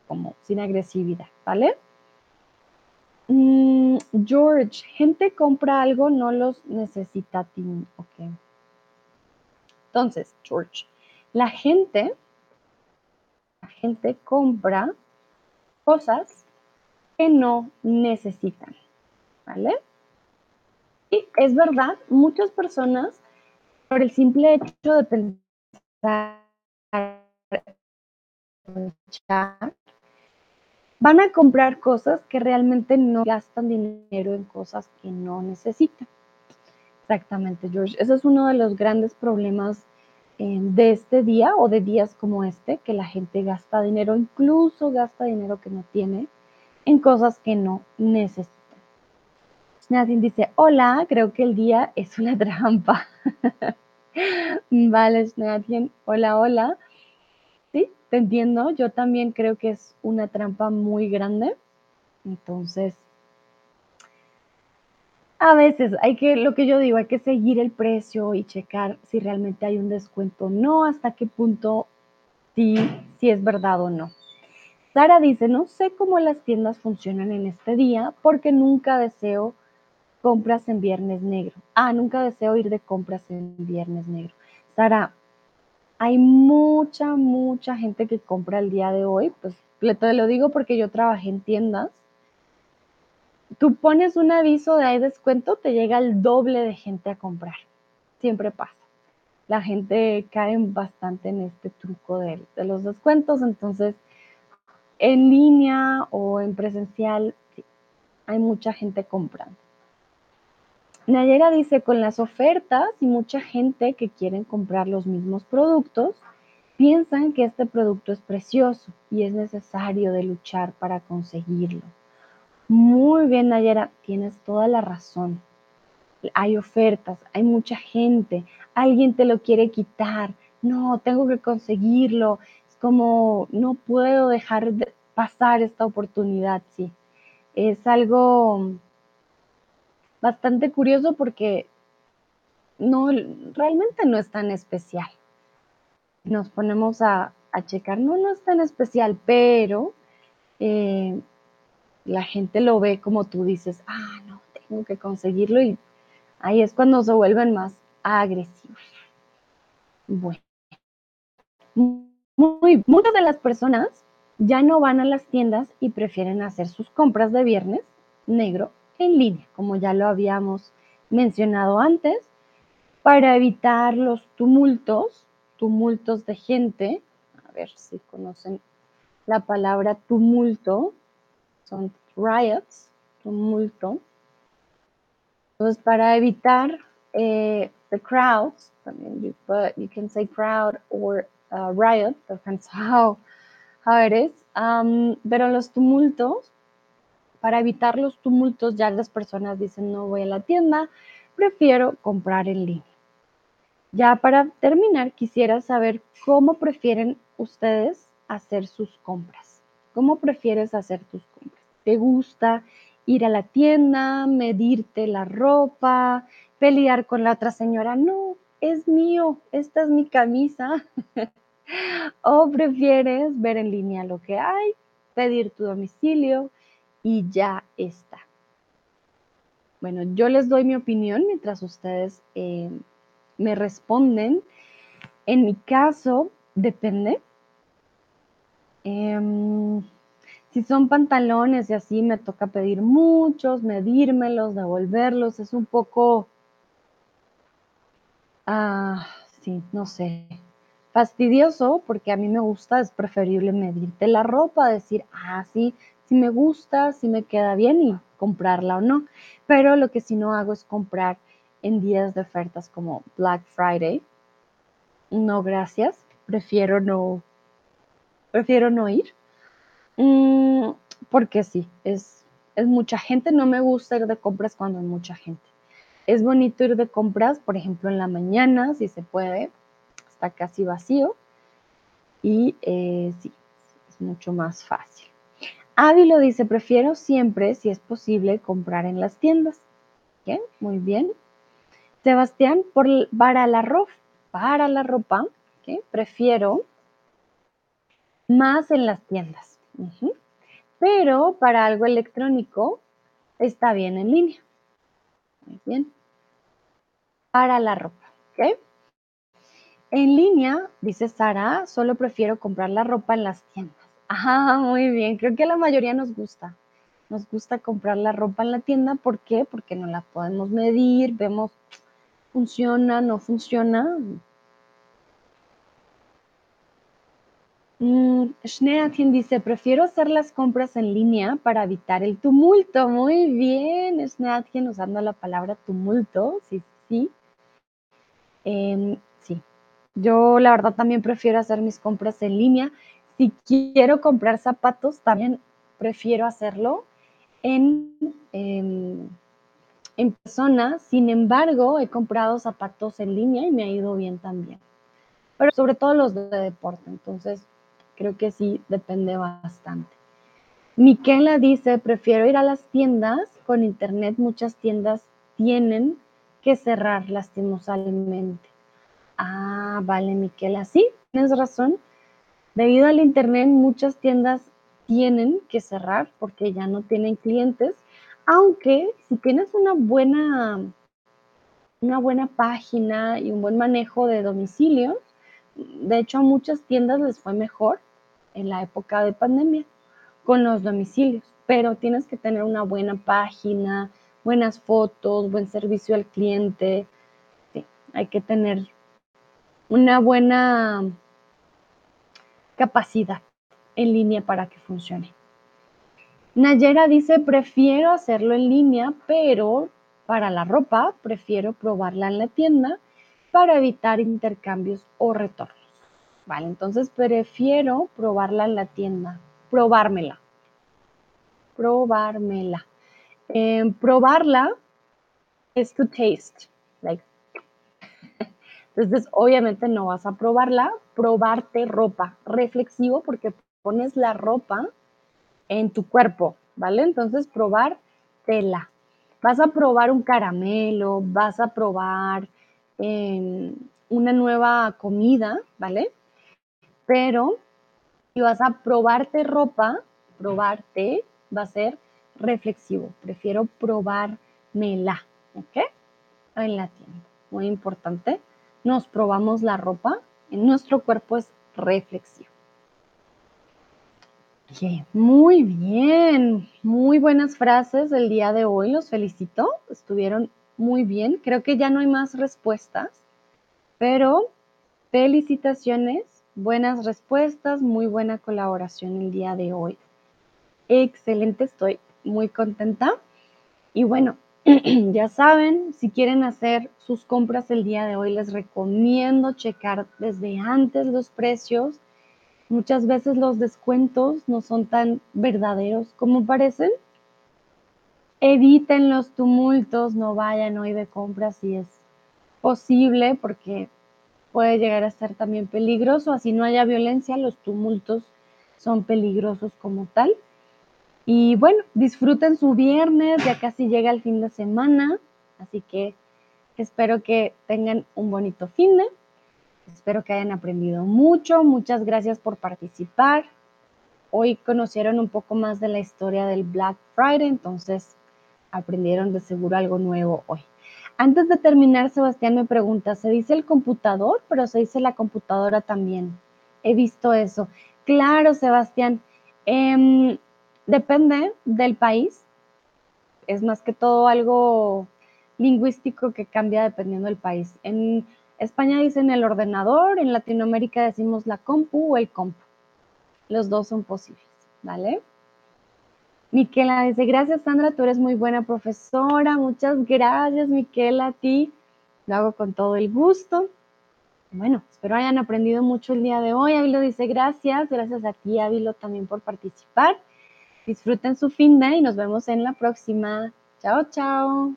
como sin agresividad, ¿vale? Mm, George, gente compra algo, no los necesita. Ok. Entonces, George, la gente, la gente compra cosas que no necesitan, ¿vale? es verdad, muchas personas, por el simple hecho de pensar, van a comprar cosas que realmente no gastan dinero en cosas que no necesitan. Exactamente, George. Ese es uno de los grandes problemas eh, de este día o de días como este, que la gente gasta dinero, incluso gasta dinero que no tiene, en cosas que no necesita. Nadine dice, hola, creo que el día es una *laughs* trampa. vale, Nadine, hola, hola. Sí, te entiendo. Yo también creo que es una trampa muy grande. Entonces, a veces hay que, lo que yo digo, hay que seguir el precio y checar si realmente hay un descuento o no, hasta qué punto sí, si es verdad o no. Sara dice, no sé cómo las tiendas funcionan en este día porque nunca deseo compras en Viernes Negro. Ah, nunca deseo ir de compras en Viernes Negro. Sara, hay mucha, mucha gente que compra el día de hoy. Pues te lo digo porque yo trabajé en tiendas. Tú pones un aviso de hay descuento, te llega el doble de gente a comprar. Siempre pasa. La gente cae bastante en este truco de, de los descuentos. Entonces, en línea o en presencial, hay mucha gente comprando. Nayera dice, con las ofertas y mucha gente que quieren comprar los mismos productos, piensan que este producto es precioso y es necesario de luchar para conseguirlo. Muy bien, Nayera, tienes toda la razón. Hay ofertas, hay mucha gente, alguien te lo quiere quitar. No, tengo que conseguirlo. Es como, no puedo dejar de pasar esta oportunidad, sí. Es algo bastante curioso porque no, realmente no es tan especial. Nos ponemos a, checar, no, no es tan especial, pero eh, la gente lo ve como tú dices, ah, no, tengo que conseguirlo y ahí es cuando se vuelven más agresivos. Bueno. muchas de las personas ya no van a las tiendas y prefieren hacer sus compras de viernes negro en línea, como ya lo habíamos mencionado antes, para evitar los tumultos, tumultos de gente. A ver si conocen la palabra tumulto, son riots, tumulto. Entonces, para evitar eh, the crowds, también you, but you can say crowd or uh, riot, depends *laughs* how, how it is. Um, pero los tumultos, para evitar los tumultos, ya las personas dicen no voy a la tienda, prefiero comprar en línea. Ya para terminar, quisiera saber cómo prefieren ustedes hacer sus compras. ¿Cómo prefieres hacer tus compras? ¿Te gusta ir a la tienda, medirte la ropa, pelear con la otra señora? No, es mío, esta es mi camisa. *laughs* o prefieres ver en línea lo que hay, pedir tu domicilio y ya está. Bueno, yo les doy mi opinión mientras ustedes eh, me responden. En mi caso, depende. Em, si son pantalones y así, me toca pedir muchos, medírmelos, devolverlos. Es un poco, ah, sí, no sé, fastidioso porque a mí me gusta, es preferible medirte la ropa, decir, ah, sí, si me gusta, si me queda bien y comprarla o no. Pero lo que sí no hago es comprar en días de ofertas como Black Friday. No, gracias. Prefiero no, prefiero no ir. Mm, porque sí, es, es mucha gente. No me gusta ir de compras cuando hay mucha gente. Es bonito ir de compras, por ejemplo, en la mañana, si se puede. Está casi vacío. Y eh, sí, es mucho más fácil. Ávilo dice, prefiero siempre, si es posible, comprar en las tiendas. Bien, muy bien. Sebastián, por, para, la ropa, para la ropa, prefiero más en las tiendas. Pero para algo electrónico está bien en línea. Muy bien. Para la ropa. En línea, dice Sara, solo prefiero comprar la ropa en las tiendas. Ajá, muy bien. Creo que a la mayoría nos gusta. Nos gusta comprar la ropa en la tienda. ¿Por qué? Porque no la podemos medir, vemos funciona, no funciona. Mm, quien dice, prefiero hacer las compras en línea para evitar el tumulto. Muy bien, quien usando la palabra tumulto, sí, sí. Em, sí, yo la verdad también prefiero hacer mis compras en línea. Si quiero comprar zapatos, también prefiero hacerlo en... Em, en persona, sin embargo, he comprado zapatos en línea y me ha ido bien también. Pero sobre todo los de deporte, entonces creo que sí depende bastante. Miquela dice, prefiero ir a las tiendas, con internet muchas tiendas tienen que cerrar lastimosamente. Ah, vale, Miquela, sí, tienes razón. Debido al internet muchas tiendas tienen que cerrar porque ya no tienen clientes aunque si tienes una buena, una buena página y un buen manejo de domicilios, de hecho a muchas tiendas les fue mejor en la época de pandemia con los domicilios, pero tienes que tener una buena página, buenas fotos, buen servicio al cliente. Sí, hay que tener una buena capacidad en línea para que funcione. Nayera dice, prefiero hacerlo en línea, pero para la ropa prefiero probarla en la tienda para evitar intercambios o retornos. Vale, entonces prefiero probarla en la tienda, probármela. Probármela. Em, probarla es to taste. Entonces, obviamente no vas a probarla, probarte ropa. Reflexivo porque pones la ropa en tu cuerpo, ¿vale? Entonces, probar tela. Vas a probar un caramelo, vas a probar em, una nueva comida, ¿vale? Pero si vas a probarte ropa, probarte va a ser reflexivo. Prefiero probármela, ¿ok? En la tienda. Muy importante. Nos probamos la ropa. En nuestro cuerpo es reflexión. Muy bien, muy buenas frases del día de hoy, los felicito, estuvieron muy bien, creo que ya no hay más respuestas, pero felicitaciones, buenas respuestas, muy buena colaboración el día de hoy. Excelente, estoy muy contenta. Y bueno, *clears throat* ya saben, si quieren hacer sus compras el día de hoy, les recomiendo checar desde antes los precios. Muchas veces los descuentos no son tan verdaderos como parecen. Eviten los tumultos, no vayan hoy de compras si es posible, porque puede llegar a ser también peligroso. Así no haya violencia, los tumultos son peligrosos como tal. Y bueno, disfruten su viernes, ya casi llega el fin de semana, así que espero que tengan un bonito fin de. Espero que hayan aprendido mucho. Muchas gracias por participar. Hoy conocieron un poco más de la historia del Black Friday, entonces aprendieron de seguro algo nuevo hoy. Antes de terminar, Sebastián me pregunta, ¿se dice el computador, pero se dice la computadora también? He visto eso. Claro, Sebastián. Eh, Depende del país. Es más que todo algo lingüístico que cambia dependiendo del país. En España dicen el ordenador, en Latinoamérica decimos la compu o el compu. Los dos son posibles, ¿vale? Miquela dice, gracias Sandra, tú eres muy buena profesora. Muchas gracias, Miquela, a ti. Lo hago con todo el gusto. Bueno, espero hayan aprendido mucho el día de hoy. Ávilo dice, gracias. Gracias a ti, Ávilo, también por participar. Disfruten su fin de y nos vemos en la próxima. Chao, chao.